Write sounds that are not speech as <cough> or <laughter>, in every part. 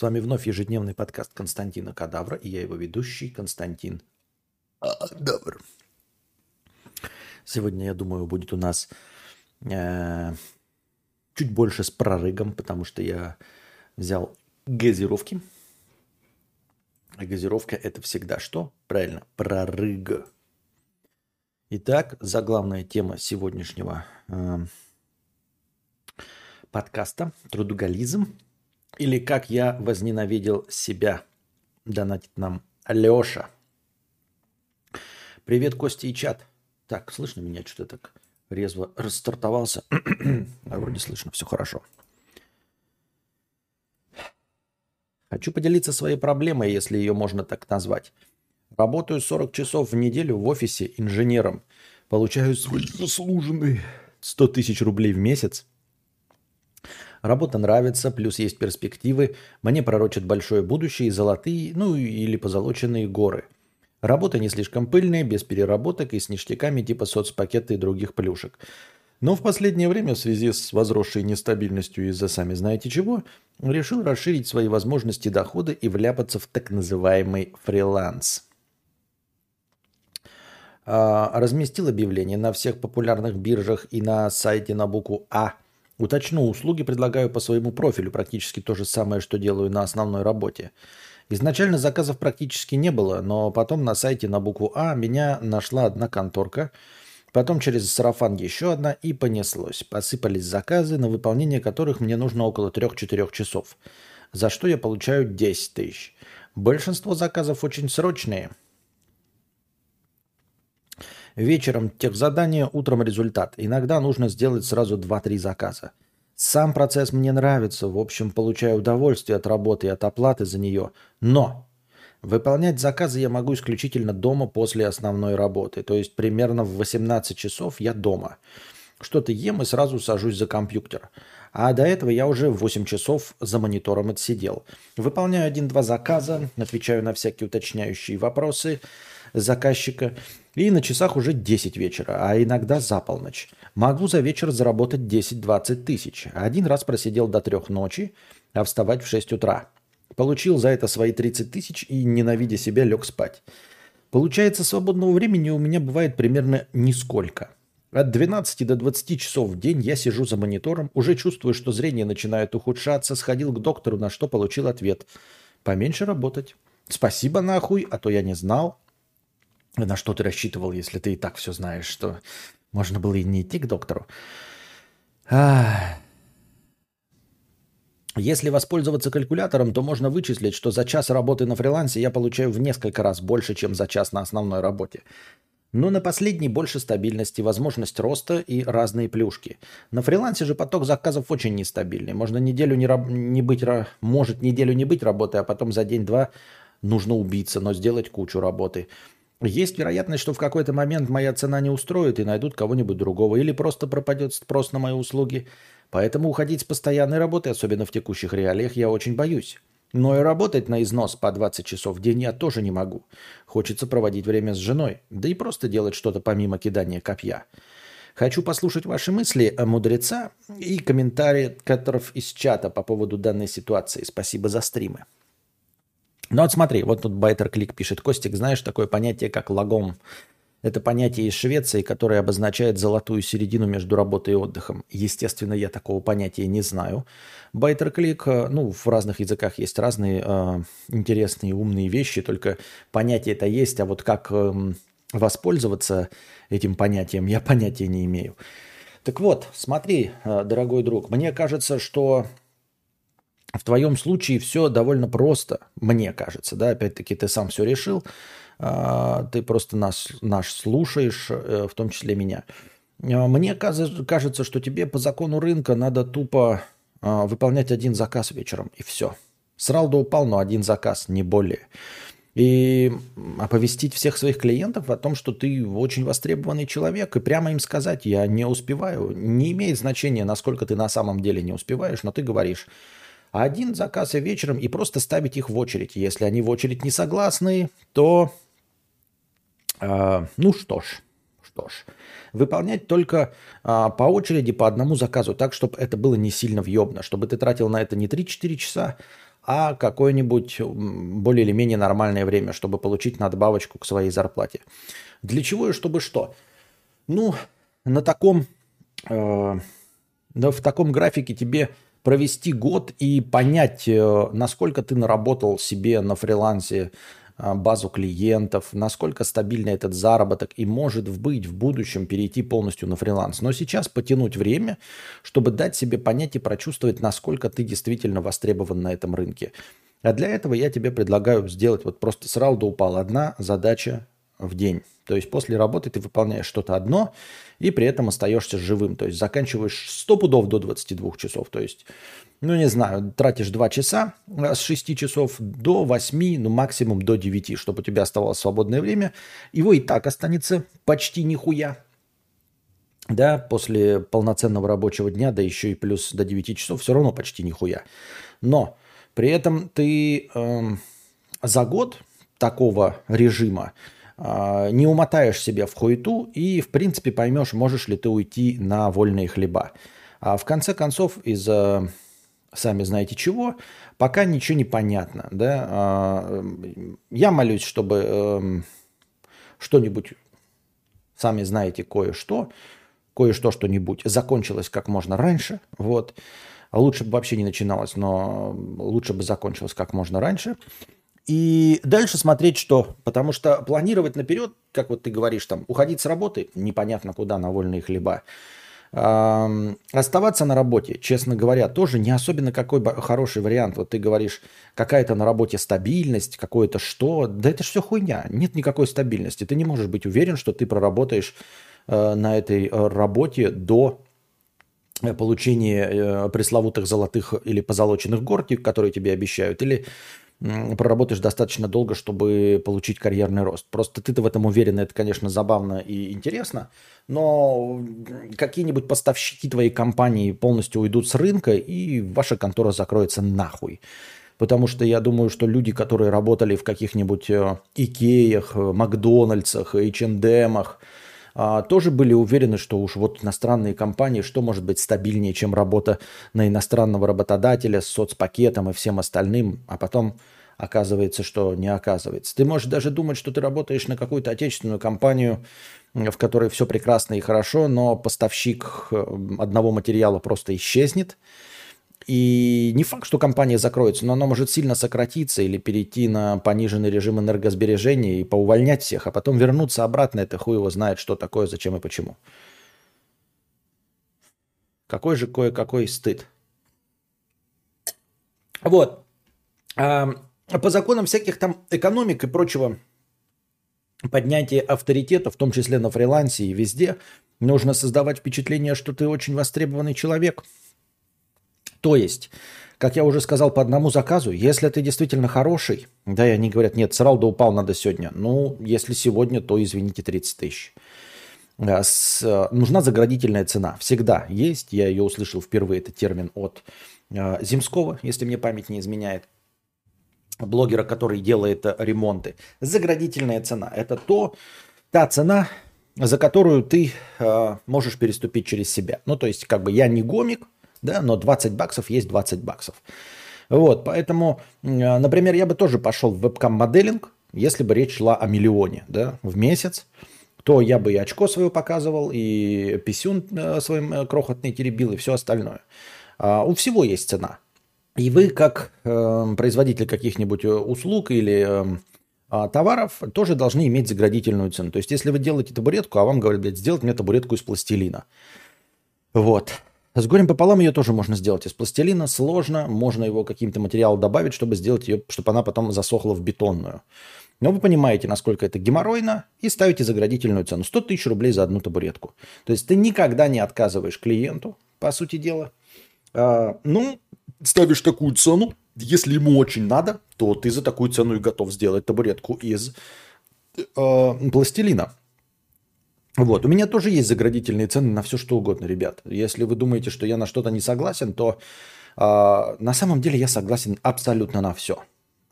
С вами вновь ежедневный подкаст Константина Кадавра, и я его ведущий Константин Кадавр. Сегодня, я думаю, будет у нас э, чуть больше с прорыгом, потому что я взял газировки. А газировка это всегда что? Правильно, прорыг. Итак, заглавная тема сегодняшнего э, подкаста – трудоголизм – или как я возненавидел себя. Донатит нам Леша. Привет, Костя и чат. Так, слышно меня? Что-то так резво расстартовался. а <clears throat> вроде слышно, все хорошо. Хочу поделиться своей проблемой, если ее можно так назвать. Работаю 40 часов в неделю в офисе инженером. Получаю свой заслуженный 100 тысяч рублей в месяц. Работа нравится, плюс есть перспективы. Мне пророчат большое будущее и золотые, ну или позолоченные горы. Работа не слишком пыльная, без переработок и с ништяками типа соцпакета и других плюшек. Но в последнее время в связи с возросшей нестабильностью из-за сами знаете чего, решил расширить свои возможности дохода и вляпаться в так называемый фриланс. А, разместил объявление на всех популярных биржах и на сайте на букву А – Уточну, услуги предлагаю по своему профилю, практически то же самое, что делаю на основной работе. Изначально заказов практически не было, но потом на сайте на букву А меня нашла одна конторка, потом через сарафан еще одна и понеслось. Посыпались заказы, на выполнение которых мне нужно около 3-4 часов, за что я получаю 10 тысяч. Большинство заказов очень срочные – Вечером техзадание, утром результат. Иногда нужно сделать сразу 2-3 заказа. Сам процесс мне нравится, в общем, получаю удовольствие от работы и от оплаты за нее. Но выполнять заказы я могу исключительно дома после основной работы. То есть примерно в 18 часов я дома. Что-то ем и сразу сажусь за компьютер. А до этого я уже 8 часов за монитором отсидел. Выполняю один-два заказа, отвечаю на всякие уточняющие вопросы – заказчика, и на часах уже 10 вечера, а иногда за полночь. Могу за вечер заработать 10-20 тысяч. Один раз просидел до трех ночи, а вставать в 6 утра. Получил за это свои 30 тысяч и, ненавидя себя, лег спать. Получается, свободного времени у меня бывает примерно нисколько. От 12 до 20 часов в день я сижу за монитором, уже чувствую, что зрение начинает ухудшаться, сходил к доктору, на что получил ответ. Поменьше работать. Спасибо нахуй, а то я не знал. На что ты рассчитывал, если ты и так все знаешь, что можно было и не идти к доктору? Если воспользоваться калькулятором, то можно вычислить, что за час работы на фрилансе я получаю в несколько раз больше, чем за час на основной работе. Но на последней больше стабильности, возможность роста и разные плюшки. На фрилансе же поток заказов очень нестабильный. Можно неделю не, раб- не быть, может неделю не быть работы, а потом за день-два нужно убиться, но сделать кучу работы. Есть вероятность, что в какой-то момент моя цена не устроит и найдут кого-нибудь другого, или просто пропадет спрос на мои услуги. Поэтому уходить с постоянной работы, особенно в текущих реалиях, я очень боюсь. Но и работать на износ по 20 часов в день я тоже не могу. Хочется проводить время с женой, да и просто делать что-то помимо кидания копья. Хочу послушать ваши мысли о мудреца и комментарии которых из чата по поводу данной ситуации. Спасибо за стримы. Ну вот смотри, вот тут Байтер Клик пишет. Костик, знаешь такое понятие, как лагом? Это понятие из Швеции, которое обозначает золотую середину между работой и отдыхом. Естественно, я такого понятия не знаю. Байтер Клик, э, ну, в разных языках есть разные э, интересные, умные вещи, только понятие это есть, а вот как э, воспользоваться этим понятием, я понятия не имею. Так вот, смотри, э, дорогой друг, мне кажется, что в твоем случае все довольно просто, мне кажется, да, опять-таки ты сам все решил, а, ты просто нас, наш слушаешь, э, в том числе меня. А, мне кажется, что тебе по закону рынка надо тупо а, выполнять один заказ вечером, и все. Срал да упал, но один заказ, не более. И оповестить всех своих клиентов о том, что ты очень востребованный человек, и прямо им сказать, я не успеваю. Не имеет значения, насколько ты на самом деле не успеваешь, но ты говоришь, а один заказ и вечером и просто ставить их в очередь. Если они в очередь не согласны, то э, ну что ж, что ж, выполнять только э, по очереди по одному заказу, так, чтобы это было не сильно въебно, чтобы ты тратил на это не 3-4 часа, а какое-нибудь более или менее нормальное время, чтобы получить надбавочку к своей зарплате. Для чего и чтобы что? Ну, на таком, э, в таком графике тебе провести год и понять, э, насколько ты наработал себе на фрилансе э, базу клиентов, насколько стабильный этот заработок и может быть в будущем перейти полностью на фриланс. Но сейчас потянуть время, чтобы дать себе понять и прочувствовать, насколько ты действительно востребован на этом рынке. А для этого я тебе предлагаю сделать вот просто сразу до упала одна задача в день. То есть после работы ты выполняешь что-то одно и при этом остаешься живым. То есть заканчиваешь 100 пудов до 22 часов. То есть, ну не знаю, тратишь 2 часа с 6 часов до 8, ну максимум до 9, чтобы у тебя оставалось свободное время. Его и так останется почти нихуя. Да, после полноценного рабочего дня, да еще и плюс до 9 часов, все равно почти нихуя. Но при этом ты э, за год такого режима а, не умотаешь себя в хуету и, в принципе, поймешь, можешь ли ты уйти на вольные хлеба. А в конце концов, из-за сами знаете чего, пока ничего не понятно. Да? А, я молюсь, чтобы эм, что-нибудь, сами знаете кое-что, кое-что, что-нибудь закончилось как можно раньше. Вот. Лучше бы вообще не начиналось, но лучше бы закончилось как можно раньше. И дальше смотреть, что. Потому что планировать наперед, как вот ты говоришь, там, уходить с работы, непонятно куда, на вольные хлеба. Оставаться на работе, честно говоря, тоже не особенно какой хороший вариант. Вот ты говоришь, какая-то на работе стабильность, какое-то что. Да это все хуйня. Нет никакой стабильности. Ты не можешь быть уверен, что ты проработаешь э, на этой э, работе до э, получения пресловутых золотых или позолоченных гор, которые тебе обещают, или проработаешь достаточно долго, чтобы получить карьерный рост. Просто ты-то в этом уверен, это, конечно, забавно и интересно, но какие-нибудь поставщики твоей компании полностью уйдут с рынка, и ваша контора закроется нахуй. Потому что я думаю, что люди, которые работали в каких-нибудь э, Икеях, э, Макдональдсах, H&M, тоже были уверены, что уж вот иностранные компании, что может быть стабильнее, чем работа на иностранного работодателя с соцпакетом и всем остальным, а потом оказывается, что не оказывается. Ты можешь даже думать, что ты работаешь на какую-то отечественную компанию, в которой все прекрасно и хорошо, но поставщик э, одного материала просто исчезнет. И не факт, что компания закроется, но она может сильно сократиться или перейти на пониженный режим энергосбережения и поувольнять всех, а потом вернуться обратно. Это хуй его знает, что такое, зачем и почему. Какой же кое-какой стыд. Вот. А по законам всяких там экономик и прочего поднятия авторитета, в том числе на фрилансе и везде, нужно создавать впечатление, что ты очень востребованный человек. То есть, как я уже сказал по одному заказу, если ты действительно хороший, да, и они говорят, нет, срал да упал надо сегодня. Ну, если сегодня, то, извините, 30 тысяч. С, нужна заградительная цена. Всегда есть. Я ее услышал впервые, этот термин от э, Земского, если мне память не изменяет блогера, который делает ремонты. Заградительная цена – это то, та цена, за которую ты э, можешь переступить через себя. Ну, то есть, как бы я не гомик, да, но 20 баксов есть 20 баксов. Вот, поэтому, э, например, я бы тоже пошел в вебкам-моделинг, если бы речь шла о миллионе, да, в месяц, то я бы и очко свое показывал, и писюн э, своим э, крохотный теребил, и все остальное. А у всего есть цена. И вы, как э, производитель каких-нибудь услуг или э, товаров, тоже должны иметь заградительную цену. То есть, если вы делаете табуретку, а вам говорят, блядь, сделать мне табуретку из пластилина. Вот. С горем пополам ее тоже можно сделать из пластилина. Сложно. Можно его каким-то материалом добавить, чтобы сделать ее, чтобы она потом засохла в бетонную. Но вы понимаете, насколько это геморройно, и ставите заградительную цену. 100 тысяч рублей за одну табуретку. То есть ты никогда не отказываешь клиенту, по сути дела. А, ну, ставишь такую цену, если ему очень надо, то ты за такую цену и готов сделать табуретку из э, пластилина. Вот, у меня тоже есть заградительные цены на все что угодно, ребят. Если вы думаете, что я на что-то не согласен, то э, на самом деле я согласен абсолютно на все.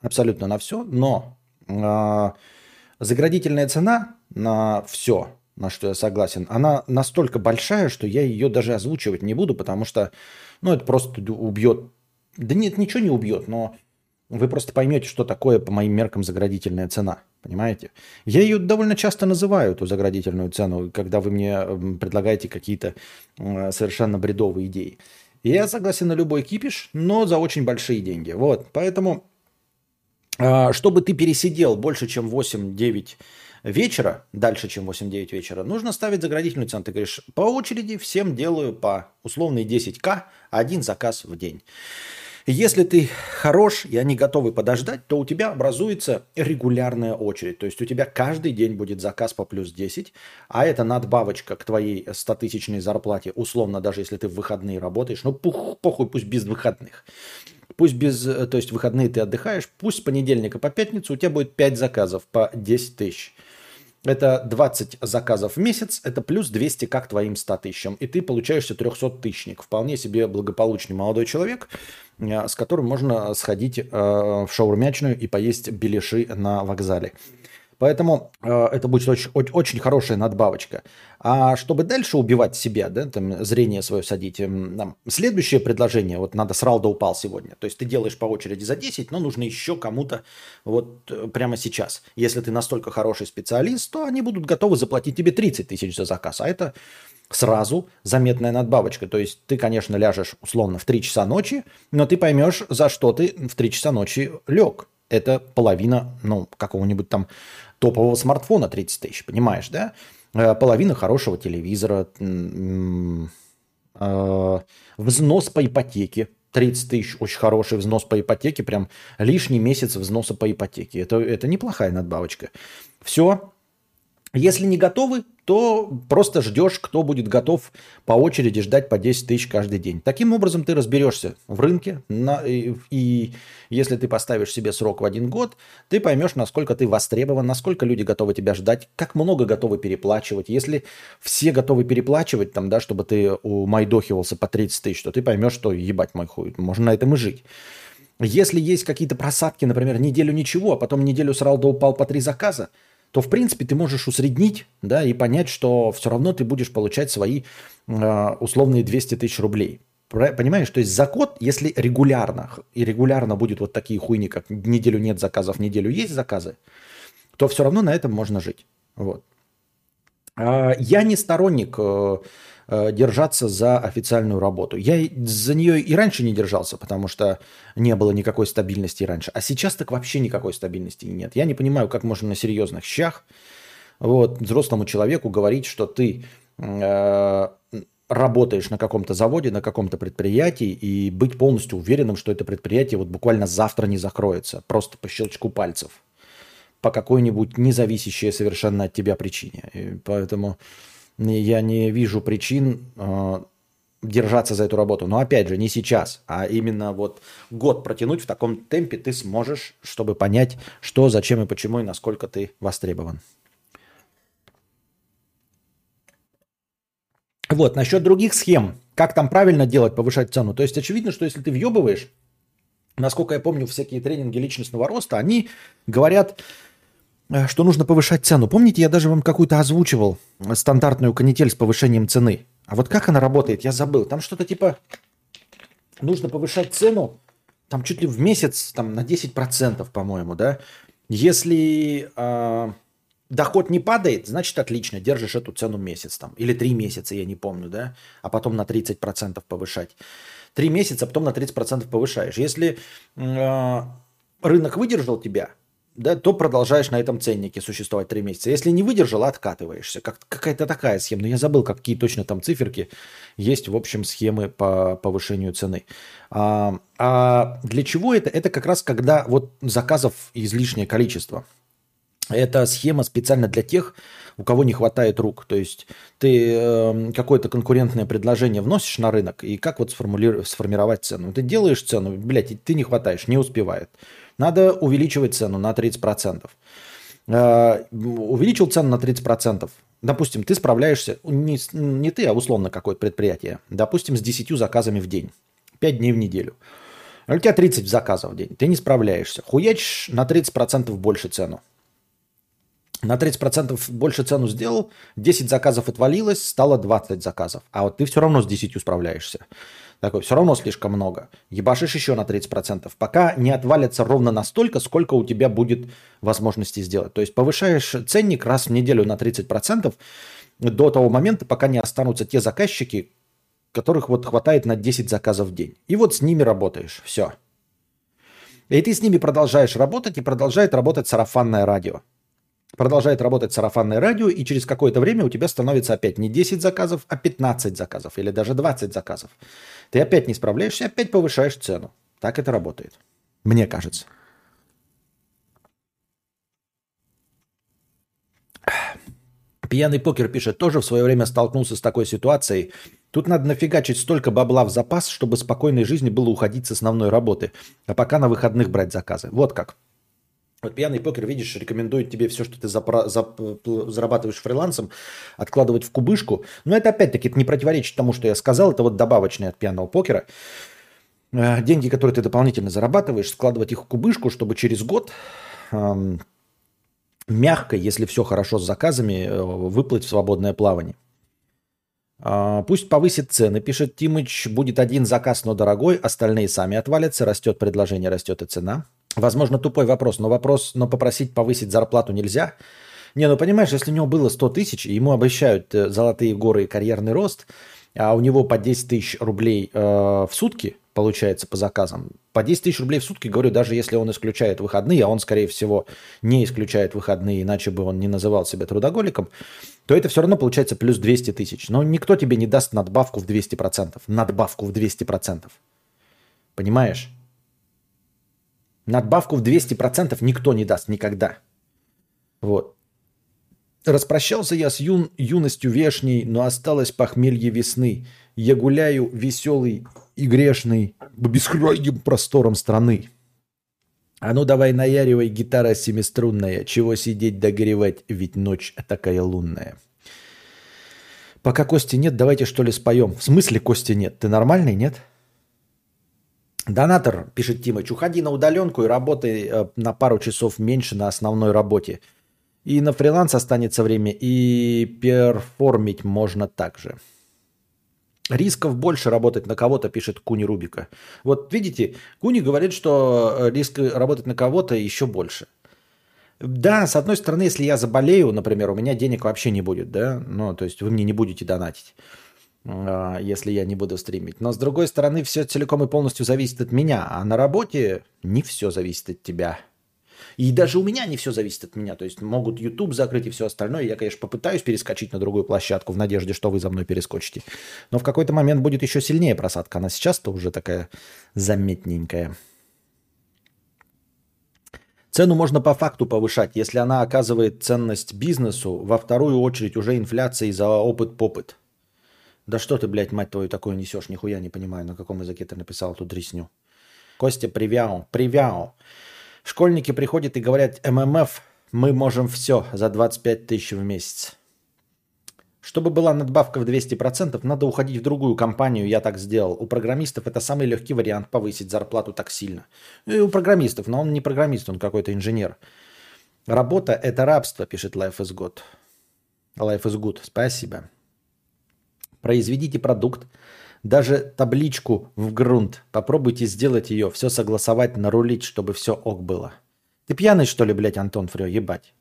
Абсолютно на все, но э, заградительная цена на все, на что я согласен, она настолько большая, что я ее даже озвучивать не буду, потому что ну, это просто убьет да нет, ничего не убьет, но вы просто поймете, что такое по моим меркам заградительная цена. Понимаете? Я ее довольно часто называю, эту заградительную цену, когда вы мне предлагаете какие-то совершенно бредовые идеи. Я согласен на любой кипиш, но за очень большие деньги. Вот, поэтому, а, чтобы ты пересидел больше, чем 8-9 вечера, дальше, чем 8-9 вечера, нужно ставить заградительную цену. Ты говоришь, по очереди всем делаю по условной 10к один заказ в день. Если ты хорош, и они готовы подождать, то у тебя образуется регулярная очередь. То есть у тебя каждый день будет заказ по плюс 10, а это надбавочка к твоей 100-тысячной зарплате, условно, даже если ты в выходные работаешь. Ну, пух, похуй, пусть без выходных. Пусть без, то есть выходные ты отдыхаешь, пусть с понедельника по пятницу у тебя будет 5 заказов по 10 тысяч. Это 20 заказов в месяц, это плюс 200 как твоим 100 тысячам. И ты получаешься 300-тысячник. Вполне себе благополучный молодой человек, э, с которым можно сходить э, в шаурмячную и поесть беляши на вокзале. Поэтому э, это будет очень, очень хорошая надбавочка. А чтобы дальше убивать себя, да, там, зрение свое садить, эм, там, следующее предложение, вот надо срал да упал сегодня. То есть ты делаешь по очереди за 10, но нужно еще кому-то вот э, прямо сейчас. Если ты настолько хороший специалист, то они будут готовы заплатить тебе 30 тысяч за заказ. А это сразу заметная надбавочка. То есть ты, конечно, ляжешь условно в 3 часа ночи, но ты поймешь, за что ты в 3 часа ночи лег. Это половина, ну, какого-нибудь там топового смартфона 30 тысяч, понимаешь, да? Э, половина хорошего телевизора, э, взнос по ипотеке 30 тысяч, очень хороший взнос по ипотеке, прям лишний месяц взноса по ипотеке. Это, это неплохая надбавочка. Все, если не готовы, то просто ждешь, кто будет готов по очереди ждать по 10 тысяч каждый день. Таким образом ты разберешься в рынке, на, и, и если ты поставишь себе срок в один год, ты поймешь, насколько ты востребован, насколько люди готовы тебя ждать, как много готовы переплачивать. Если все готовы переплачивать, там, да, чтобы ты умайдохивался по 30 тысяч, то ты поймешь, что ебать мой хуй, можно на этом и жить. Если есть какие-то просадки, например, неделю ничего, а потом неделю срал да упал по три заказа, то в принципе ты можешь усреднить да, и понять, что все равно ты будешь получать свои э, условные 200 тысяч рублей. Понимаешь, то есть за год, если регулярно, и регулярно будет вот такие хуйни, как неделю нет заказов, неделю есть заказы, то все равно на этом можно жить. Вот. А, я не сторонник Э, держаться за официальную работу. Я за нее и раньше не держался, потому что не было никакой стабильности раньше. А сейчас так вообще никакой стабильности нет. Я не понимаю, как можно на серьезных щах вот, взрослому человеку говорить, что ты э, работаешь на каком-то заводе, на каком-то предприятии и быть полностью уверенным, что это предприятие вот буквально завтра не закроется, просто по щелчку пальцев, по какой-нибудь независящей совершенно от тебя причине. И поэтому я не вижу причин э, держаться за эту работу. Но опять же, не сейчас, а именно вот год протянуть в таком темпе ты сможешь, чтобы понять, что, зачем и почему, и насколько ты востребован. Вот, насчет других схем. Как там правильно делать, повышать цену? То есть очевидно, что если ты въебываешь, насколько я помню, всякие тренинги личностного роста, они говорят, что нужно повышать цену. Помните, я даже вам какую-то озвучивал стандартную канитель с повышением цены. А вот как она работает, я забыл. Там что-то типа нужно повышать цену там чуть ли в месяц там, на 10%, по-моему, да. Если э, доход не падает, значит отлично, держишь эту цену месяц там. Или три месяца, я не помню, да. А потом на 30% повышать. Три месяца, а потом на 30% повышаешь. Если э, рынок выдержал тебя, да, то продолжаешь на этом ценнике существовать три месяца. Если не выдержал, откатываешься. Как, какая-то такая схема. Но я забыл, какие точно там циферки есть в общем схемы по повышению цены. А, а для чего это? Это как раз когда вот заказов излишнее количество. Это схема специально для тех, у кого не хватает рук. То есть ты э, какое-то конкурентное предложение вносишь на рынок, и как вот сформировать цену? Ты делаешь цену, блядь, ты не хватаешь, не успевает. Надо увеличивать цену на 30%. Э, увеличил цену на 30%. Допустим, ты справляешься, не, не ты, а условно какое-то предприятие, допустим, с 10 заказами в день, 5 дней в неделю. У тебя 30 заказов в день, ты не справляешься. Хуячишь на 30% больше цену. На 30% больше цену сделал, 10 заказов отвалилось, стало 20 заказов. А вот ты все равно с 10 справляешься. Такой, все равно слишком много. Ебашишь еще на 30%, пока не отвалится ровно настолько, сколько у тебя будет возможности сделать. То есть повышаешь ценник раз в неделю на 30% до того момента, пока не останутся те заказчики, которых вот хватает на 10 заказов в день. И вот с ними работаешь. Все. И ты с ними продолжаешь работать, и продолжает работать сарафанное радио. Продолжает работать сарафанное радио, и через какое-то время у тебя становится опять не 10 заказов, а 15 заказов или даже 20 заказов. Ты опять не справляешься, опять повышаешь цену. Так это работает. Мне кажется. Пьяный покер пишет, тоже в свое время столкнулся с такой ситуацией. Тут надо нафигачить столько бабла в запас, чтобы спокойной жизни было уходить с основной работы, а пока на выходных брать заказы. Вот как. Вот пьяный покер, видишь, рекомендует тебе все, что ты запра- зап- зарабатываешь фрилансом, откладывать в кубышку. Но это опять-таки не противоречит тому, что я сказал. Это вот добавочное от пьяного покера. Э, деньги, которые ты дополнительно зарабатываешь, складывать их в кубышку, чтобы через год эм, мягко, если все хорошо с заказами, э, выплыть в свободное плавание. Э, пусть повысит цены, пишет Тимыч. Будет один заказ, но дорогой, остальные сами отвалятся. Растет предложение, растет и цена. Возможно, тупой вопрос, но вопрос, но попросить повысить зарплату нельзя. Не, ну понимаешь, если у него было 100 тысяч, ему обещают э, золотые горы и карьерный рост, а у него по 10 тысяч рублей э, в сутки, получается, по заказам. По 10 тысяч рублей в сутки, говорю, даже если он исключает выходные, а он, скорее всего, не исключает выходные, иначе бы он не называл себя трудоголиком, то это все равно получается плюс 200 тысяч. Но никто тебе не даст надбавку в 200%. Надбавку в 200%. Понимаешь? Надбавку в 200% никто не даст никогда. Вот. Распрощался я с юн, юностью вешней, но осталось похмелье весны. Я гуляю веселый и грешный по бескрайним просторам страны. А ну давай наяривай, гитара семиструнная, чего сидеть догревать, ведь ночь такая лунная. Пока Кости нет, давайте что ли споем. В смысле Кости нет? Ты нормальный, нет? Донатор, пишет Тимыч, уходи на удаленку и работай э, на пару часов меньше на основной работе. И на фриланс останется время, и перформить можно также. Рисков больше работать на кого-то, пишет Куни Рубика. Вот видите, Куни говорит, что э, риск работать на кого-то еще больше. Да, с одной стороны, если я заболею, например, у меня денег вообще не будет, да, ну, то есть вы мне не будете донатить. А, если я не буду стримить. Но с другой стороны, все целиком и полностью зависит от меня, а на работе не все зависит от тебя. И даже у меня не все зависит от меня. То есть могут YouTube закрыть и все остальное. Я, конечно, попытаюсь перескочить на другую площадку в надежде, что вы за мной перескочите. Но в какой-то момент будет еще сильнее просадка. Она сейчас-то уже такая заметненькая. Цену можно по факту повышать, если она оказывает ценность бизнесу, во вторую очередь уже инфляцией за опыт-попыт. Да что ты, блядь, мать твою, такое несешь? Нихуя не понимаю, на каком языке ты написал эту дресню. Костя, привяу, привяу. Школьники приходят и говорят, ММФ, мы можем все за 25 тысяч в месяц. Чтобы была надбавка в 200%, надо уходить в другую компанию, я так сделал. У программистов это самый легкий вариант повысить зарплату так сильно. И у программистов, но он не программист, он какой-то инженер. Работа – это рабство, пишет Life is Good. Life is Good, спасибо. Произведите продукт, даже табличку в грунт. Попробуйте сделать ее, все согласовать, нарулить, чтобы все ок было. Ты пьяный, что ли, блядь, Антон Фрё, ебать?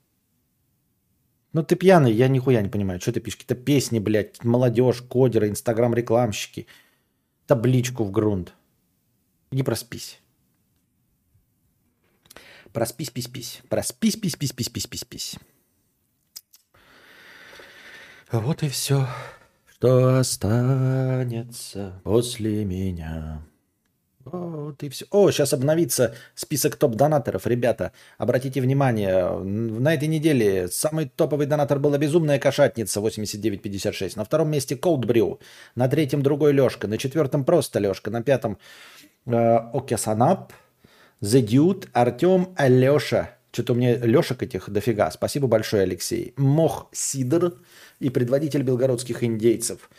Ну ты пьяный, я нихуя не понимаю. Что ты пишешь? Какие-то песни, блядь, молодежь, кодеры, инстаграм-рекламщики. Табличку в грунт. Иди проспись. Проспись, пись, пись. Проспись, пись, пись, пись, пись, пись, пись. Вот и все что останется после меня. Вот и все. О, сейчас обновится список топ-донаторов. Ребята, обратите внимание, на этой неделе самый топовый донатор была «Безумная кошатница» 89,56. На втором месте Cold Brew. На третьем другой Лешка. На четвертом просто Лешка. На пятом э, Окесанап, The Dude, Артем, Алеша. Что-то у меня Лешек этих дофига. Спасибо большое, Алексей. Мох Сидор и предводитель белгородских индейцев.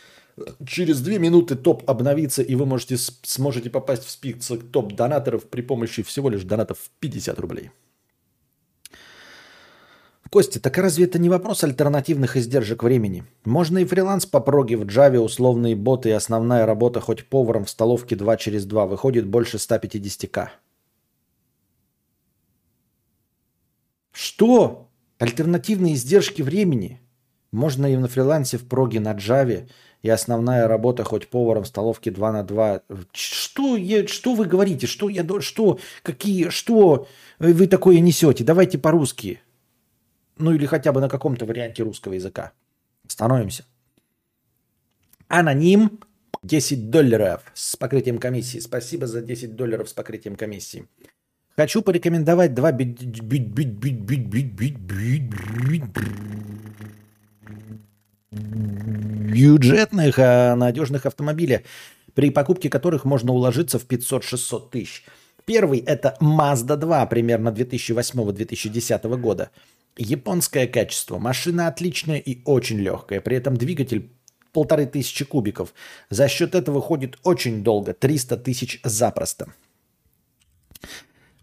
Через две минуты топ обновится, и вы можете, сможете попасть в список топ-донаторов при помощи всего лишь донатов в 50 рублей. Костя, так разве это не вопрос альтернативных издержек времени? Можно и фриланс по проге в Java, условные боты и основная работа хоть поваром в столовке 2 через 2 выходит больше 150к. Что? Альтернативные издержки времени? Можно и на фрилансе в проге на Java и основная работа хоть поваром в столовке 2 на 2. Что, я, что вы говорите? Что, я, что, какие, что вы такое несете? Давайте по-русски. Ну или хотя бы на каком-то варианте русского языка. Становимся. Аноним 10 долларов с покрытием комиссии. Спасибо за 10 долларов с покрытием комиссии. Хочу порекомендовать два бюджетных, надежных автомобиля, при покупке которых можно уложиться в 500-600 тысяч. Первый – это Mazda 2, примерно 2008-2010 года. Японское качество. Машина отличная и очень легкая. При этом двигатель полторы тысячи кубиков. За счет этого ходит очень долго. 300 тысяч запросто.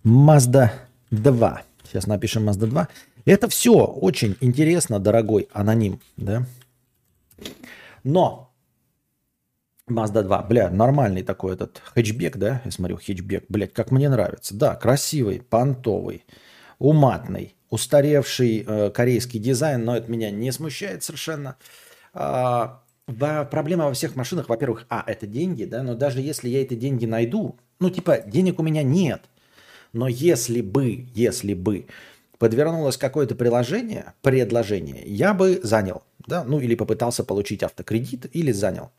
Mazda 2. Сейчас напишем Mazda 2. Это все очень интересно, дорогой аноним. Да? Но Mazda 2, бля, нормальный такой этот хэтчбек, да? Я смотрю, хэтчбек, блядь, как мне нравится. Да, красивый, понтовый, уматный, устаревший э, корейский дизайн, но это меня не смущает совершенно. А, проблема во всех машинах, во-первых, а, это деньги, да, но даже если я эти деньги найду, ну, типа, денег у меня нет, но если бы, если бы подвернулось какое-то приложение, предложение, я бы занял, да, ну, или попытался получить автокредит, или занял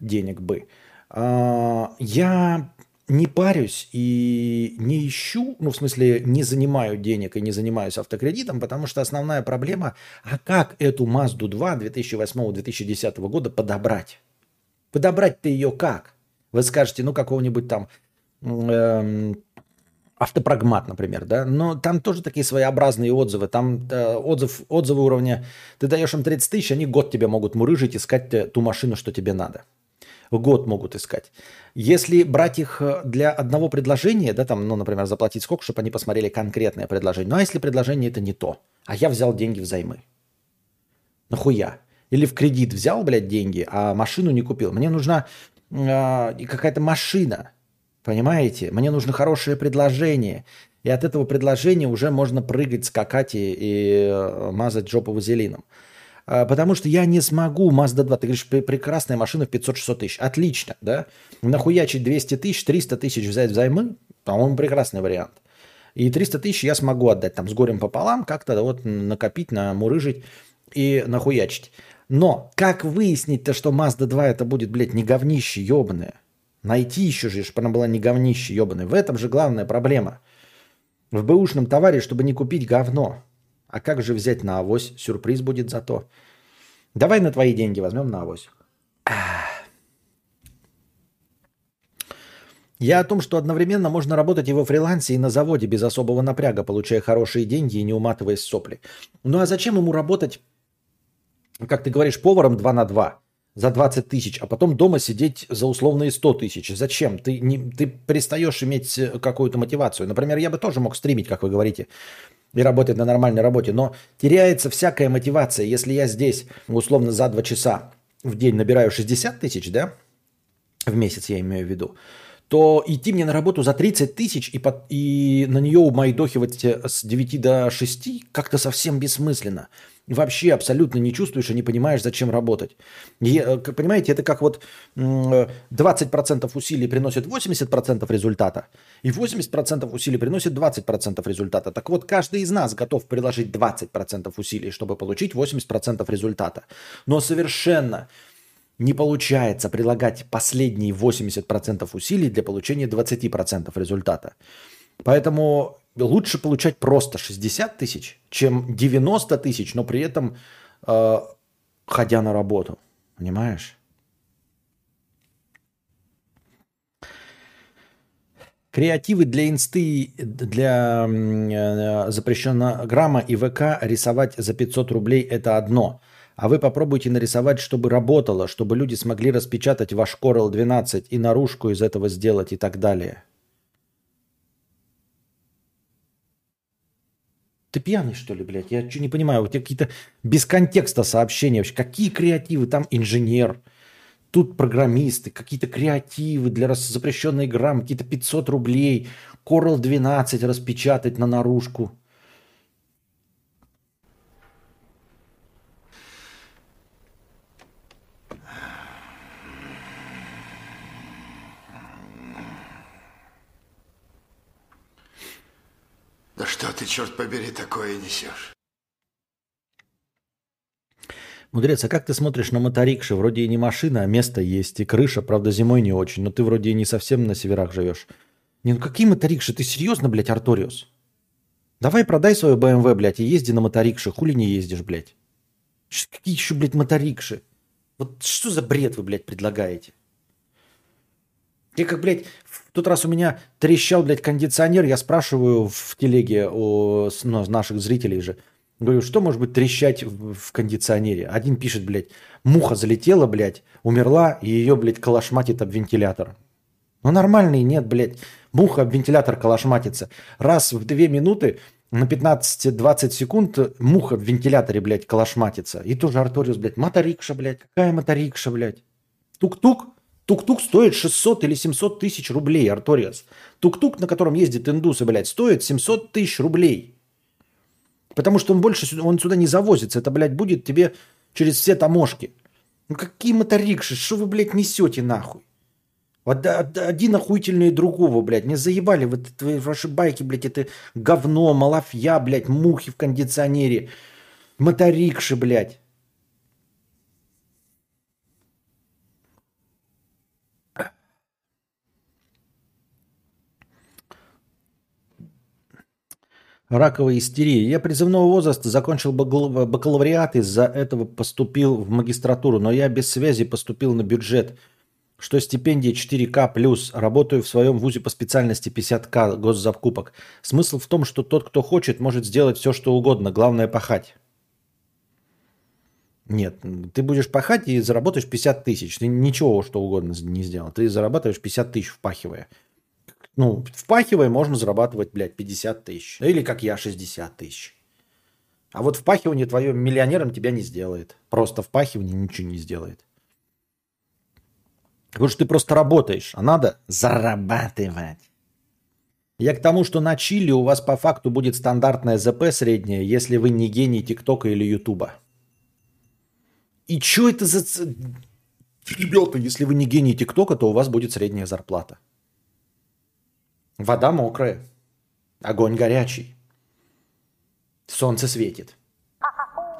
денег бы. А, я не парюсь и не ищу, ну, в смысле, не занимаю денег и не занимаюсь автокредитом, потому что основная проблема, а как эту Мазду 2 2008-2010 года подобрать? Подобрать-то ее как? Вы скажете, ну, какого-нибудь там эм, автопрогмат, например, да, но там тоже такие своеобразные отзывы. Там э, отзыв, отзывы уровня, ты даешь им 30 тысяч, они год тебе могут мурыжить, искать ту машину, что тебе надо год могут искать. Если брать их э, для одного предложения, да, там, ну, например, заплатить сколько, чтобы они посмотрели конкретное предложение. Ну, а если предложение это не то, а я взял деньги взаймы? Нахуя? Или в кредит взял, блядь, деньги, а машину не купил. Мне нужна э, какая-то машина, понимаете? Мне нужно хорошее предложение. И от этого предложения уже можно прыгать, скакать и, и э, мазать жопу вазелином. А, потому что я не смогу Mazda 2. Ты говоришь, прекрасная машина в 500-600 тысяч. Отлично, да? Нахуячить 200 тысяч, 300 тысяч взять взаймы, по-моему, прекрасный вариант. И 300 тысяч я смогу отдать там с горем пополам, как-то вот накопить, намурыжить и нахуячить. Но как выяснить-то, что Mazda 2 это будет, блядь, не говнище ебаное? Найти еще же, чтобы она была не говнище ебаное. В этом же главная проблема. В бэушном товаре, чтобы не купить говно. А как же взять на авось? Сюрприз будет зато. Давай на твои деньги возьмем на авось. Я о том, что одновременно можно работать и во фрилансе, и на заводе без особого напряга, получая хорошие деньги и не уматываясь сопли. Ну а зачем ему работать, как ты говоришь, поваром 2 на 2 за 20 тысяч, а потом дома сидеть за условные 100 тысяч? Зачем? Ты, не, ты перестаешь иметь какую-то мотивацию. Например, я бы тоже мог стримить, как вы говорите, и работать на нормальной работе. Но теряется всякая мотивация. Если я здесь, условно, за 2 часа в день набираю 60 тысяч, да, в месяц я имею в виду, то идти мне на работу за 30 тысяч и, под, и на нее умайдохивать с 9 до 6 как-то совсем бессмысленно вообще абсолютно не чувствуешь и не понимаешь, зачем работать. И, э, понимаете, это как вот 20% усилий приносит 80% результата, и 80% усилий приносит 20% результата. Так вот, каждый из нас готов приложить 20% усилий, чтобы получить 80% результата. Но совершенно не получается прилагать последние 80% усилий для получения 20% результата. Поэтому лучше получать просто 60 тысяч, чем 90 тысяч, но при этом э, ходя на работу. Понимаешь? Креативы для инсты, для э, запрещенного грамма и ВК рисовать за 500 рублей – это одно. А вы попробуйте нарисовать, чтобы работало, чтобы люди смогли распечатать ваш Corel 12 и наружку из этого сделать и так далее – Ты пьяный, что ли, блядь? Я что не понимаю, у тебя какие-то без контекста сообщения вообще. Какие креативы? Там инженер, тут программисты, какие-то креативы для запрещенной грамм, какие-то 500 рублей, Coral 12 распечатать на наружку. Да что ты, черт побери, такое несешь? Мудрец, а как ты смотришь на моторикши? Вроде и не машина, а место есть, и крыша, правда, зимой не очень, но ты вроде и не совсем на северах живешь. Не, ну какие моторикши? Ты серьезно, блядь, Арториус? Давай продай свою BMW, блядь, и езди на моторикше. Хули не ездишь, блядь? Какие еще, блядь, моторикши? Вот что за бред вы, блядь, предлагаете? Я как, блядь, в тот раз у меня трещал, блядь, кондиционер, я спрашиваю в телеге у ну, наших зрителей же, говорю, что может быть трещать в кондиционере? Один пишет, блядь, муха залетела, блядь, умерла, и ее, блядь, калашматит об вентилятор. Ну нормальный нет, блядь, муха об вентилятор калашматится. Раз в две минуты на 15-20 секунд муха в вентиляторе, блядь, калашматится. И тоже Арториус, блядь, моторикша, блядь, какая моторикша, блядь? Тук-тук, Тук-тук стоит 600 или 700 тысяч рублей, Арториас. Тук-тук, на котором ездит индусы, блядь, стоит 700 тысяч рублей. Потому что он больше он сюда не завозится. Это, блядь, будет тебе через все таможки. Ну какие моторикши? Что вы, блядь, несете нахуй? Один охуительнее другого, блядь. Не заебали вы твои ваши байки, блядь, это говно, малафья, блядь, мухи в кондиционере. Моторикши, блядь. Раковая истерия. Я призывного возраста закончил бакалавриат, из-за этого поступил в магистратуру, но я без связи поступил на бюджет, что стипендия 4К+, плюс. работаю в своем вузе по специальности 50К госзакупок. Смысл в том, что тот, кто хочет, может сделать все, что угодно, главное пахать. Нет, ты будешь пахать и заработаешь 50 тысяч. Ты ничего, что угодно не сделал. Ты зарабатываешь 50 тысяч впахивая. Ну, впахивая можно зарабатывать, блядь, 50 тысяч. Или как я, 60 тысяч. А вот впахивание твое миллионером тебя не сделает. Просто впахивание ничего не сделает. Потому что ты просто работаешь, а надо зарабатывать. Я к тому, что на Чили у вас по факту будет стандартная ЗП средняя, если вы не гений ТикТока или Ютуба. И что это за... Ребята, если вы не гений ТикТока, то у вас будет средняя зарплата. Вода мокрая, огонь горячий, солнце светит.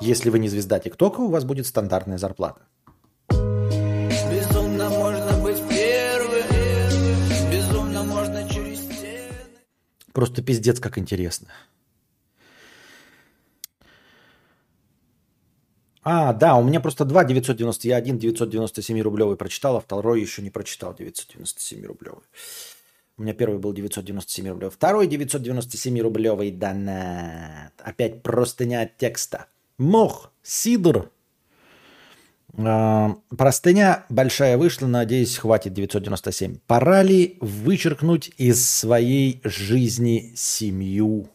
Если вы не звезда ТикТока, у вас будет стандартная зарплата. Безумно можно быть первым, безумно можно через стены. Просто пиздец, как интересно. А, да, у меня просто два 990. Я один 997 рублевый прочитал, а второй еще не прочитал 997 рублевый. У меня первый был 997 рублей. Второй 997 рублевый донат. Опять простыня от текста. Мох, сидр. А, простыня большая вышла, надеюсь, хватит 997. Пора ли вычеркнуть из своей жизни семью?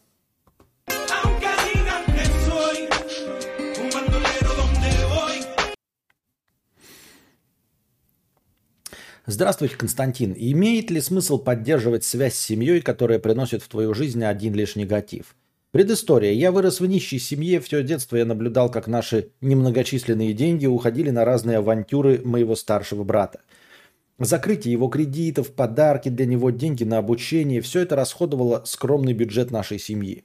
Здравствуйте, Константин. Имеет ли смысл поддерживать связь с семьей, которая приносит в твою жизнь один лишь негатив? Предыстория. Я вырос в нищей семье. Все детство я наблюдал, как наши немногочисленные деньги уходили на разные авантюры моего старшего брата. Закрытие его кредитов, подарки для него, деньги на обучение – все это расходовало скромный бюджет нашей семьи.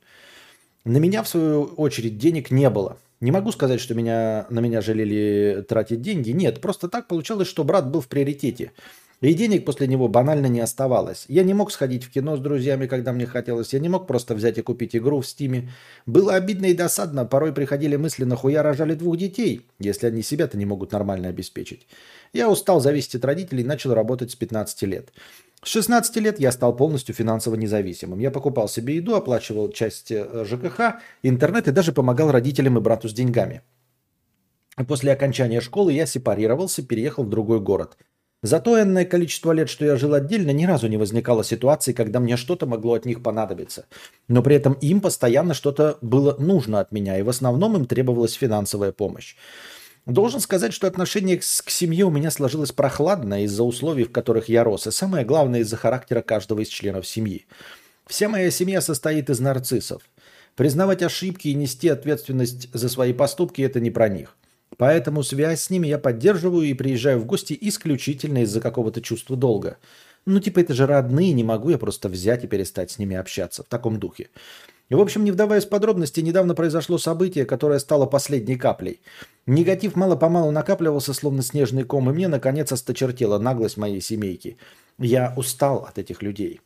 На меня, в свою очередь, денег не было. Не могу сказать, что меня, на меня жалели тратить деньги. Нет, просто так получалось, что брат был в приоритете. И денег после него банально не оставалось. Я не мог сходить в кино с друзьями, когда мне хотелось. Я не мог просто взять и купить игру в стиме. Было обидно и досадно. Порой приходили мысли, нахуя рожали двух детей, если они себя-то не могут нормально обеспечить. Я устал зависеть от родителей и начал работать с 15 лет. С 16 лет я стал полностью финансово независимым. Я покупал себе еду, оплачивал часть э, ЖКХ, интернет и даже помогал родителям и брату с деньгами. После окончания школы я сепарировался, переехал в другой город. За то энное количество лет, что я жил отдельно, ни разу не возникало ситуации, когда мне что-то могло от них понадобиться. Но при этом им постоянно что-то было нужно от меня, и в основном им требовалась финансовая помощь. Должен сказать, что отношение к семье у меня сложилось прохладно из-за условий, в которых я рос, и самое главное из-за характера каждого из членов семьи. Вся моя семья состоит из нарциссов. Признавать ошибки и нести ответственность за свои поступки – это не про них. Поэтому связь с ними я поддерживаю и приезжаю в гости исключительно из-за какого-то чувства долга. Ну, типа, это же родные, не могу я просто взять и перестать с ними общаться в таком духе. И, в общем, не вдаваясь в подробности, недавно произошло событие, которое стало последней каплей. Негатив мало-помалу накапливался, словно снежный ком, и мне, наконец, осточертела наглость моей семейки. Я устал от этих людей.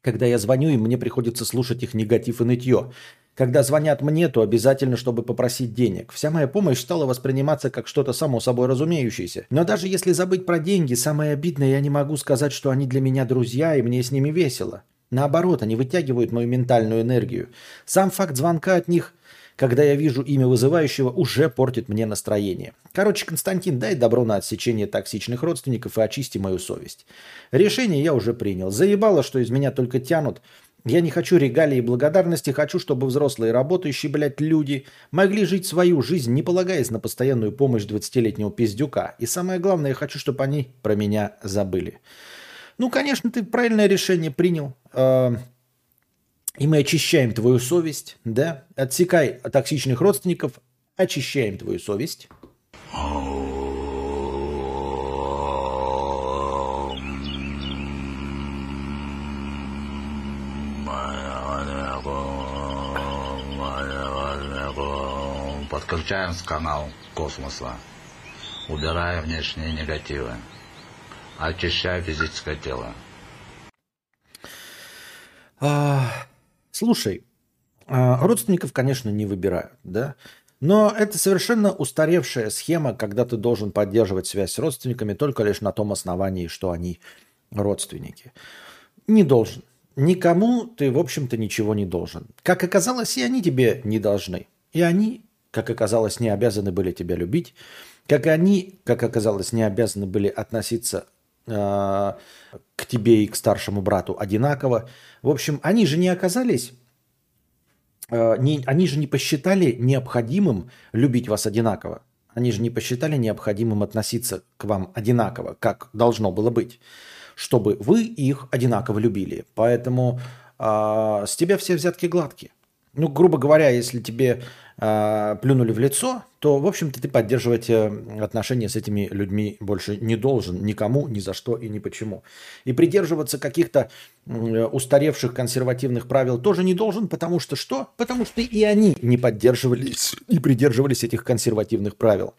Когда я звоню им, мне приходится слушать их негатив и нытье. Когда звонят мне, то обязательно, чтобы попросить денег. Вся моя помощь стала восприниматься как что-то само собой разумеющееся. Но даже если забыть про деньги, самое обидное, я не могу сказать, что они для меня друзья, и мне с ними весело. Наоборот, они вытягивают мою ментальную энергию. Сам факт звонка от них, когда я вижу имя вызывающего, уже портит мне настроение. Короче, Константин, дай добро на отсечение токсичных родственников и очисти мою совесть. Решение я уже принял. Заебало, что из меня только тянут я не хочу регалии и благодарности, хочу, чтобы взрослые работающие, блядь, люди могли жить свою жизнь, не полагаясь на постоянную помощь 20-летнего пиздюка. И самое главное, я хочу, чтобы они про меня забыли. Ну, конечно, ты правильное решение принял. А, и мы очищаем твою совесть, да? Отсекай токсичных родственников, очищаем твою совесть. Подключаем с канал космоса. Убирая внешние негативы. Очищая физическое тело. А, слушай, а, родственников, конечно, не выбирают, да? Но это совершенно устаревшая схема, когда ты должен поддерживать связь с родственниками только лишь на том основании, что они родственники. Не должен. Никому ты, в общем-то, ничего не должен. Как оказалось, и они тебе не должны. И они как оказалось, не обязаны были тебя любить, как они, как оказалось, не обязаны были относиться к тебе и к старшему брату одинаково. В общем, они же не оказались, э, не, они же не посчитали необходимым любить вас одинаково. Они же не посчитали необходимым относиться к вам одинаково, как должно было быть, чтобы вы их одинаково любили. Поэтому э, с тебя все взятки гладкие. Ну, грубо говоря, если тебе э, плюнули в лицо, то, в общем-то, ты поддерживать э, отношения с этими людьми больше не должен никому, ни за что и ни почему. И придерживаться каких-то э, устаревших консервативных правил тоже не должен, потому что что? Потому что и они не поддерживались и придерживались этих консервативных правил.